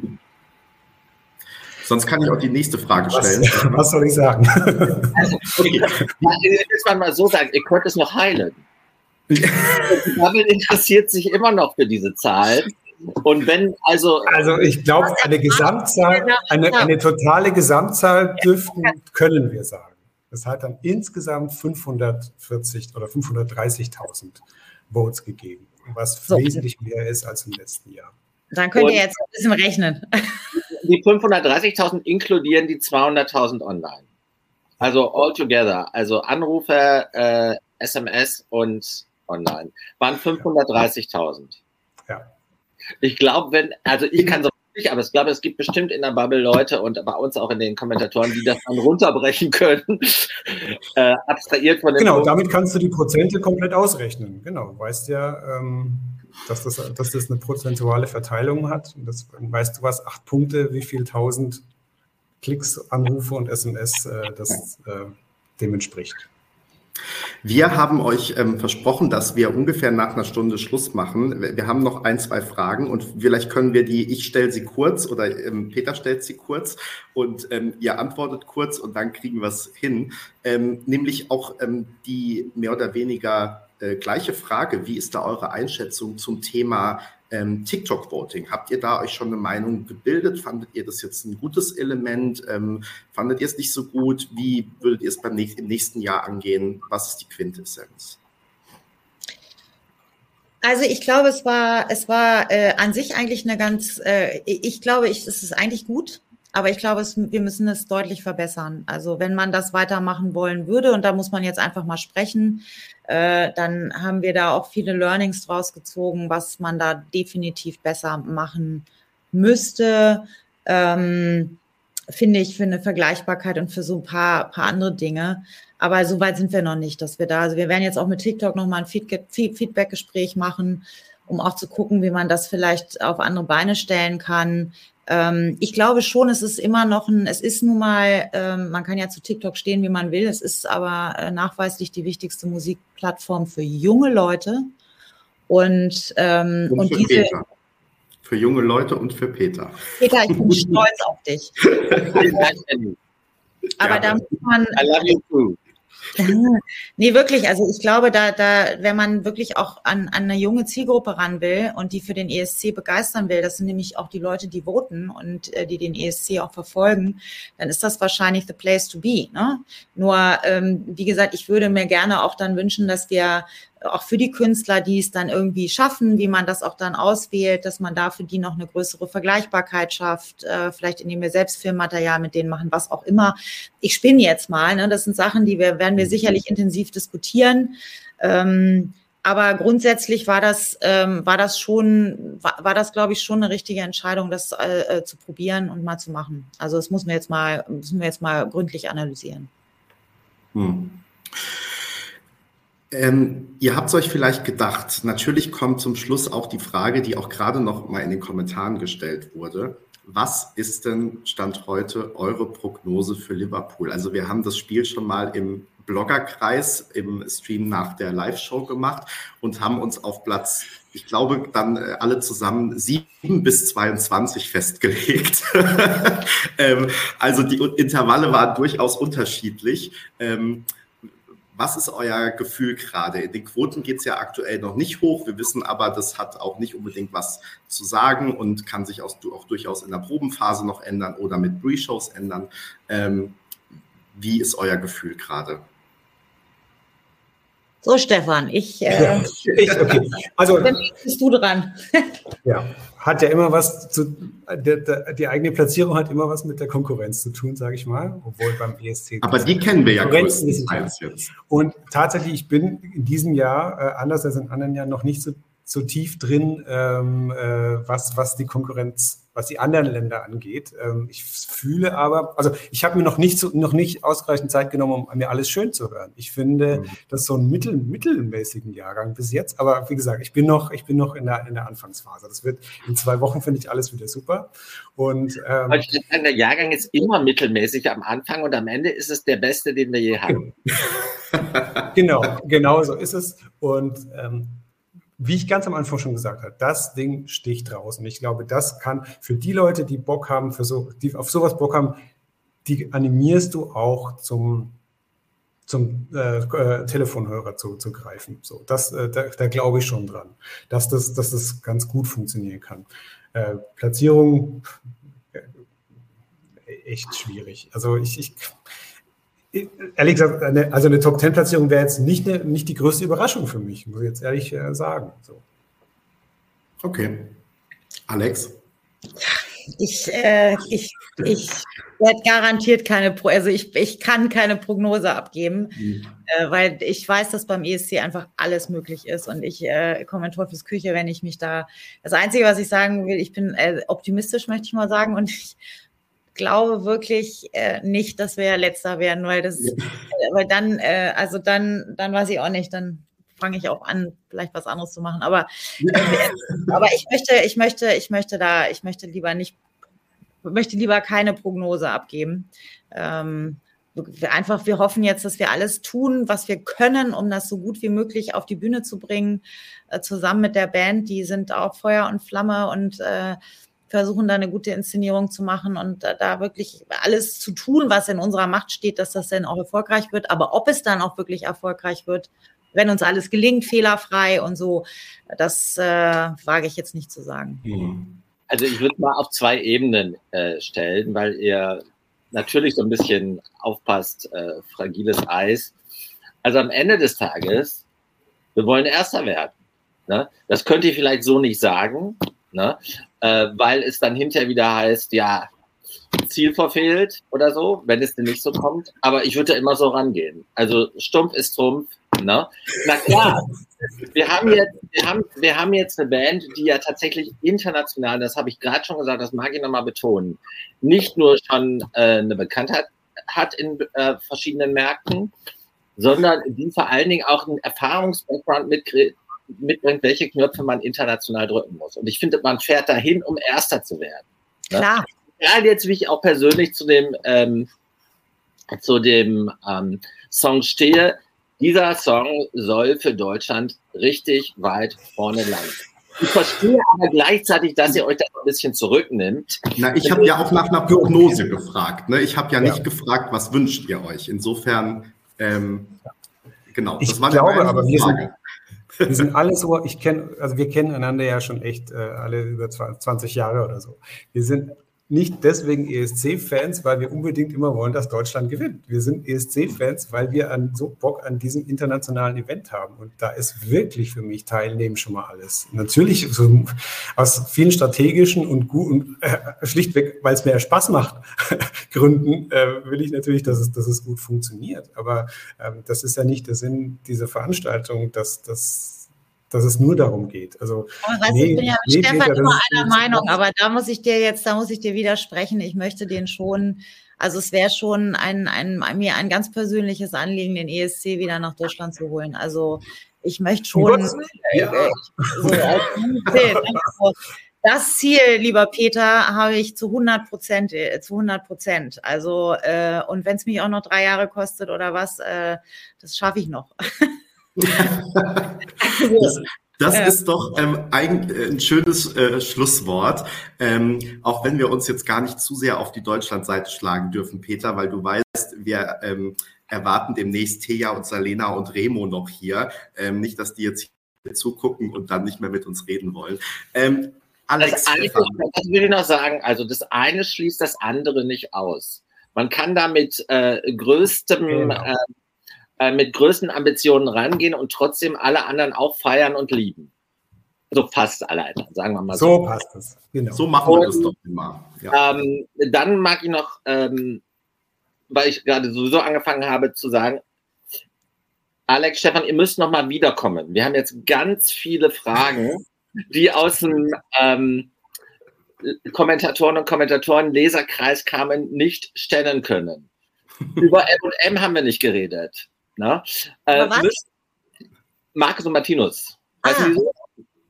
Sonst kann ich auch die nächste Frage stellen. Was, was soll ich sagen? Also, okay. Jetzt man mal so sagen, ihr könnt es noch heilen. Damit interessiert sich immer noch für diese Zahlen. Und wenn also. Also ich glaube, eine Gesamtzahl, eine, eine totale Gesamtzahl dürften, können wir sagen. Es hat dann insgesamt 540 oder 530.000 Votes gegeben, was so. wesentlich mehr ist als im letzten Jahr. Dann könnt ihr jetzt ein bisschen rechnen. Die 530.000 inkludieren die 200.000 online. Also all together, also Anrufe, äh, SMS und online, waren 530.000. Ja. Ich glaube, wenn, also ich kann so nicht, aber ich glaube, es gibt bestimmt in der Bubble Leute und bei uns auch in den Kommentatoren, die das dann runterbrechen können, äh, abstrahiert von den. Genau, Pro damit kannst du die Prozente komplett ausrechnen. Genau, du weißt ja, ähm, dass, das, dass das eine prozentuale Verteilung hat. Und das weißt du was, acht Punkte, wie viel tausend Klicks, Anrufe und SMS äh, das äh, dem entspricht. Wir haben euch ähm, versprochen, dass wir ungefähr nach einer Stunde Schluss machen. Wir haben noch ein, zwei Fragen und vielleicht können wir die, ich stelle sie kurz oder ähm, Peter stellt sie kurz und ähm, ihr antwortet kurz und dann kriegen wir es hin. Ähm, nämlich auch ähm, die mehr oder weniger äh, gleiche Frage. Wie ist da eure Einschätzung zum Thema ähm, TikTok-Voting. Habt ihr da euch schon eine Meinung gebildet? Fandet ihr das jetzt ein gutes Element? Ähm, fandet ihr es nicht so gut? Wie würdet ihr es beim nächsten, im nächsten Jahr angehen? Was ist die Quintessenz? Also ich glaube, es war, es war äh, an sich eigentlich eine ganz, äh, ich glaube, ich, es ist eigentlich gut, aber ich glaube, es, wir müssen es deutlich verbessern. Also wenn man das weitermachen wollen würde, und da muss man jetzt einfach mal sprechen, äh, dann haben wir da auch viele Learnings draus gezogen, was man da definitiv besser machen müsste. Ähm, finde ich, für eine Vergleichbarkeit und für so ein paar, paar andere Dinge. Aber so weit sind wir noch nicht, dass wir da, also wir werden jetzt auch mit TikTok nochmal ein Feedback-Gespräch machen, um auch zu gucken, wie man das vielleicht auf andere Beine stellen kann. Ähm, ich glaube schon, es ist immer noch ein, es ist nun mal, ähm, man kann ja zu TikTok stehen, wie man will, es ist aber äh, nachweislich die wichtigste Musikplattform für junge Leute. Und, ähm, und, und diese. Peter. Für junge Leute und für Peter. Peter, ich bin stolz auf dich. aber ja, da muss man. I love you too. Nee, wirklich. Also ich glaube, da, da, wenn man wirklich auch an, an eine junge Zielgruppe ran will und die für den ESC begeistern will, das sind nämlich auch die Leute, die voten und äh, die den ESC auch verfolgen, dann ist das wahrscheinlich the place to be. Ne? Nur, ähm, wie gesagt, ich würde mir gerne auch dann wünschen, dass wir auch für die Künstler, die es dann irgendwie schaffen, wie man das auch dann auswählt, dass man da für die noch eine größere Vergleichbarkeit schafft, äh, vielleicht indem wir selbst Filmmaterial mit denen machen, was auch immer. Ich spinne jetzt mal, ne? das sind Sachen, die wir, werden wir sicherlich intensiv diskutieren. Ähm, aber grundsätzlich war das, ähm, war das schon, war, war das, glaube ich, schon eine richtige Entscheidung, das äh, äh, zu probieren und mal zu machen. Also das müssen wir jetzt mal, müssen wir jetzt mal gründlich analysieren. Hm. Ähm, ihr habt euch vielleicht gedacht, natürlich kommt zum Schluss auch die Frage, die auch gerade noch mal in den Kommentaren gestellt wurde. Was ist denn Stand heute eure Prognose für Liverpool? Also wir haben das Spiel schon mal im Bloggerkreis im Stream nach der Live-Show gemacht und haben uns auf Platz, ich glaube, dann äh, alle zusammen sieben bis 22 festgelegt. ähm, also die Intervalle waren durchaus unterschiedlich. Ähm, was ist euer Gefühl gerade? In den Quoten geht es ja aktuell noch nicht hoch. Wir wissen aber, das hat auch nicht unbedingt was zu sagen und kann sich auch, auch durchaus in der Probenphase noch ändern oder mit Pre-Shows ändern. Ähm, wie ist euer Gefühl gerade? So, Stefan, ich. Äh, ich okay. Also, dann bist du dran. ja, hat ja immer was zu. Die, die, eigene Platzierung hat immer was mit der Konkurrenz zu tun, sage ich mal. Obwohl beim ESC. Aber die kennen wir ja größtenteils jetzt. Und tatsächlich, ich bin in diesem Jahr, äh, anders als in anderen Jahren, noch nicht so so tief drin, ähm, äh, was, was die Konkurrenz, was die anderen Länder angeht. Ähm, ich fühle aber, also ich habe mir noch nicht, so, noch nicht ausreichend Zeit genommen, um mir alles schön zu hören. Ich finde, mhm. das ist so ein mittel, mittelmäßigen Jahrgang bis jetzt. Aber wie gesagt, ich bin noch, ich bin noch in der, in der Anfangsphase. Das wird in zwei Wochen finde ich alles wieder super. Und ähm, der Jahrgang ist immer mittelmäßig am Anfang und am Ende ist es der beste, den wir je hatten. genau, genau so ist es. Und ähm, wie ich ganz am Anfang schon gesagt habe, das Ding sticht raus. Und ich glaube, das kann für die Leute, die Bock haben, für so, die auf sowas Bock haben, die animierst du auch zum, zum äh, äh, Telefonhörer zu, zu greifen. So, das, äh, da, da glaube ich schon dran, dass das, dass das ganz gut funktionieren kann. Äh, Platzierung äh, echt schwierig. Also ich, ich ehrlich gesagt, eine, also eine Top-10-Platzierung wäre jetzt nicht, eine, nicht die größte Überraschung für mich, muss ich jetzt ehrlich äh, sagen. So. Okay. Alex? Ich, äh, ich, ich werde garantiert keine, Pro also ich, ich kann keine Prognose abgeben, mhm. äh, weil ich weiß, dass beim ESC einfach alles möglich ist und ich äh, komme in Teufels Küche, wenn ich mich da, das Einzige, was ich sagen will, ich bin äh, optimistisch, möchte ich mal sagen und ich glaube wirklich äh, nicht, dass wir letzter werden, weil das, ja. weil dann, äh, also dann, dann weiß ich auch nicht, dann fange ich auch an, vielleicht was anderes zu machen. Aber, äh, aber ich möchte, ich möchte, ich möchte da, ich möchte lieber nicht, möchte lieber keine Prognose abgeben. Ähm, einfach, wir hoffen jetzt, dass wir alles tun, was wir können, um das so gut wie möglich auf die Bühne zu bringen, äh, zusammen mit der Band. Die sind auch Feuer und Flamme und äh, versuchen da eine gute Inszenierung zu machen und da, wirklich alles zu tun, was in unserer Macht steht, dass das dann auch erfolgreich wird. Aber ob es dann auch wirklich erfolgreich wird, wenn uns alles gelingt, fehlerfrei und so, das äh, wage ich jetzt nicht zu sagen. Mhm. Also ich würde mal auf zwei Ebenen äh, stellen, weil ihr natürlich so ein bisschen aufpasst, äh, fragiles Eis. Also am Ende des Tages, wir wollen Erster werden. Ne? Das könnt ihr vielleicht so nicht sagen, ne? äh, weil es dann hinterher wieder heißt, ja, Ziel verfehlt oder so, wenn es denn nicht so kommt. Aber ich würde da immer so rangehen. Also stumpf ist Trumpf. Ne? Na klar, wir haben, jetzt, wir, haben, wir haben jetzt eine Band, die ja tatsächlich international, das habe ich gerade schon gesagt, das mag ich nochmal betonen, nicht nur schon äh, eine Bekanntheit hat in äh, verschiedenen Märkten, sondern die vor allen Dingen auch einen Erfahrungsbackground mitkriegt mitbringt, welche Knöpfe man international drücken muss. Und ich finde, man fährt dahin, um Erster zu werden. Ne? Klar. Gerade jetzt, wie ich auch persönlich zu dem, ähm, zu dem ähm, Song stehe, dieser Song soll für Deutschland richtig weit vorne landen. Ich verstehe aber gleichzeitig, dass ihr euch da ein bisschen zurücknimmt. Na, ich habe ja auch nach einer Prognose gefragt. Ne? Ich habe ja nicht ja. gefragt, was wünscht ihr euch. Insofern, ähm, genau. Ich das war glaube, aber wir sind, wir sind alle so, ich kenne, also wir kennen einander ja schon echt äh, alle über 20 Jahre oder so. Wir sind nicht deswegen ESC-Fans, weil wir unbedingt immer wollen, dass Deutschland gewinnt. Wir sind ESC-Fans, weil wir an, so Bock an diesem internationalen Event haben. Und da ist wirklich für mich Teilnehmen schon mal alles. Natürlich so aus vielen strategischen und guten, äh, schlichtweg, weil es mir Spaß macht, Gründen, äh, will ich natürlich, dass es, dass es gut funktioniert. Aber ähm, das ist ja nicht der Sinn dieser Veranstaltung, dass das dass es nur darum geht. Also, weißt, nee, ich bin ja mit nee, Stefan Peter, immer einer Meinung, aber da muss ich dir jetzt, da muss ich dir widersprechen. Ich möchte den schon, also es wäre schon ein, ein, mir ein ganz persönliches Anliegen, den ESC wieder nach Deutschland zu holen. Also ich möchte schon äh, ja. so, also, das Ziel, lieber Peter, habe ich zu 100 Prozent, äh, zu 100 Prozent. Also, äh, und wenn es mich auch noch drei Jahre kostet oder was, äh, das schaffe ich noch. das, das ja. ist doch ähm, ein, äh, ein schönes äh, Schlusswort, ähm, auch wenn wir uns jetzt gar nicht zu sehr auf die Deutschlandseite schlagen dürfen, Peter, weil du weißt, wir ähm, erwarten demnächst Thea und Salena und Remo noch hier. Ähm, nicht, dass die jetzt hier zugucken und dann nicht mehr mit uns reden wollen. Ähm, Alex, das, eine, das will ich noch sagen. Also das eine schließt das andere nicht aus. Man kann da mit äh, größtem, genau. äh, äh, mit größten Ambitionen rangehen und trotzdem alle anderen auch feiern und lieben. So fast alle anderen, sagen wir mal so. So passt es. Genau. So machen wir das doch immer. Ja. Ähm, dann mag ich noch, ähm, weil ich gerade sowieso angefangen habe zu sagen, Alex, Stefan, ihr müsst noch mal wiederkommen. Wir haben jetzt ganz viele Fragen, die aus dem ähm, Kommentatoren und Kommentatoren Leserkreis kamen, nicht stellen können. Über M&M haben wir nicht geredet. Ne? Äh, Marcus und Martinus. Weißt ah. du,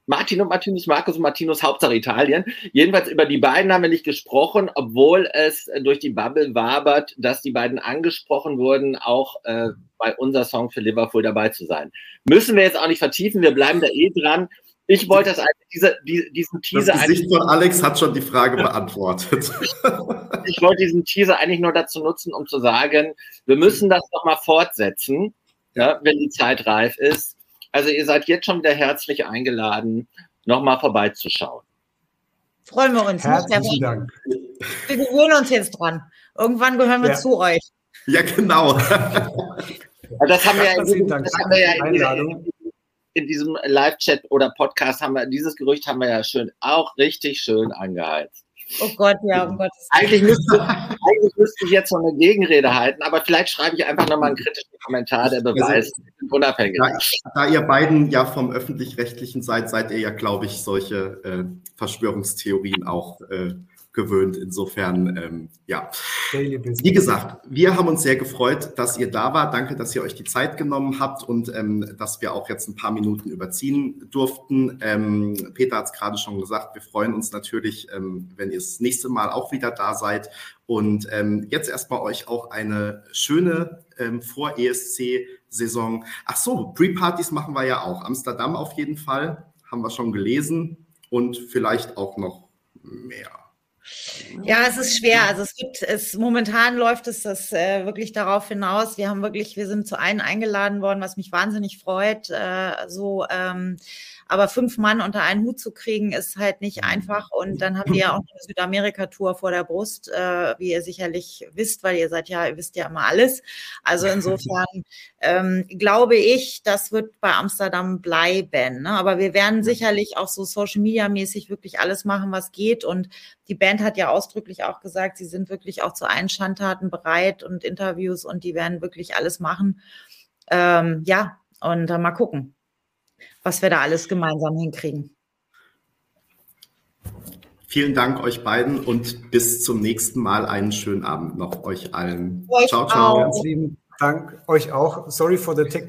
Martin und Martinus, Marcus und Martinus, Hauptsache Italien. Jedenfalls über die beiden haben wir nicht gesprochen, obwohl es durch die Bubble wabert, dass die beiden angesprochen wurden, auch äh, bei unser Song für Liverpool dabei zu sein. Müssen wir jetzt auch nicht vertiefen, wir bleiben da eh dran. Ich wollte das eigentlich, diese, die, diesen Teaser. Das Gesicht von Alex hat schon die Frage beantwortet. ich wollte diesen Teaser eigentlich nur dazu nutzen, um zu sagen, wir müssen das nochmal fortsetzen, ja, wenn die Zeit reif ist. Also ihr seid jetzt schon wieder herzlich eingeladen, nochmal vorbeizuschauen. Freuen wir uns. Herzlichen Dank. Wir gewöhnen uns jetzt dran. Irgendwann gehören wir ja. zu euch. Ja, genau. das haben wir, in, das haben wir ja in, in diesem Live-Chat oder Podcast haben wir, dieses Gerücht haben wir ja schön, auch richtig schön angeheizt. Oh Gott, ja, um Gottes eigentlich müsste, eigentlich müsste ich jetzt noch eine Gegenrede halten, aber vielleicht schreibe ich einfach nochmal einen kritischen Kommentar, der beweist, also, unabhängig. Da, da, ihr beiden ja vom öffentlich-rechtlichen seid, seid ihr ja, glaube ich, solche äh, Verschwörungstheorien auch äh, gewöhnt. Insofern, ähm, ja. Wie gesagt, wir haben uns sehr gefreut, dass ihr da wart. Danke, dass ihr euch die Zeit genommen habt und ähm, dass wir auch jetzt ein paar Minuten überziehen durften. Ähm, Peter hat es gerade schon gesagt, wir freuen uns natürlich, ähm, wenn ihr das nächste Mal auch wieder da seid. Und ähm, jetzt erstmal euch auch eine schöne ähm, Vor-ESC-Saison. Ach so, Pre-Partys machen wir ja auch. Amsterdam auf jeden Fall, haben wir schon gelesen und vielleicht auch noch mehr. Ja, es ist schwer. Also es gibt es momentan läuft es das äh, wirklich darauf hinaus. Wir haben wirklich, wir sind zu einem eingeladen worden, was mich wahnsinnig freut. Äh, so ähm, aber fünf Mann unter einen Hut zu kriegen, ist halt nicht einfach. Und dann haben wir ja auch eine Südamerika-Tour vor der Brust, äh, wie ihr sicherlich wisst, weil ihr seid ja, ihr wisst ja immer alles. Also insofern ähm, glaube ich, das wird bei Amsterdam bleiben. Ne? Aber wir werden sicherlich auch so Social Media mäßig wirklich alles machen, was geht. Und die Band hat ja ausdrücklich auch gesagt, sie sind wirklich auch zu allen Schandtaten bereit und Interviews und die werden wirklich alles machen. Ähm, ja, und äh, mal gucken was wir da alles gemeinsam hinkriegen. Vielen Dank euch beiden und bis zum nächsten Mal. Einen schönen Abend noch euch allen. Euch ciao, ciao. Ganz lieben Dank euch auch. Sorry for the technical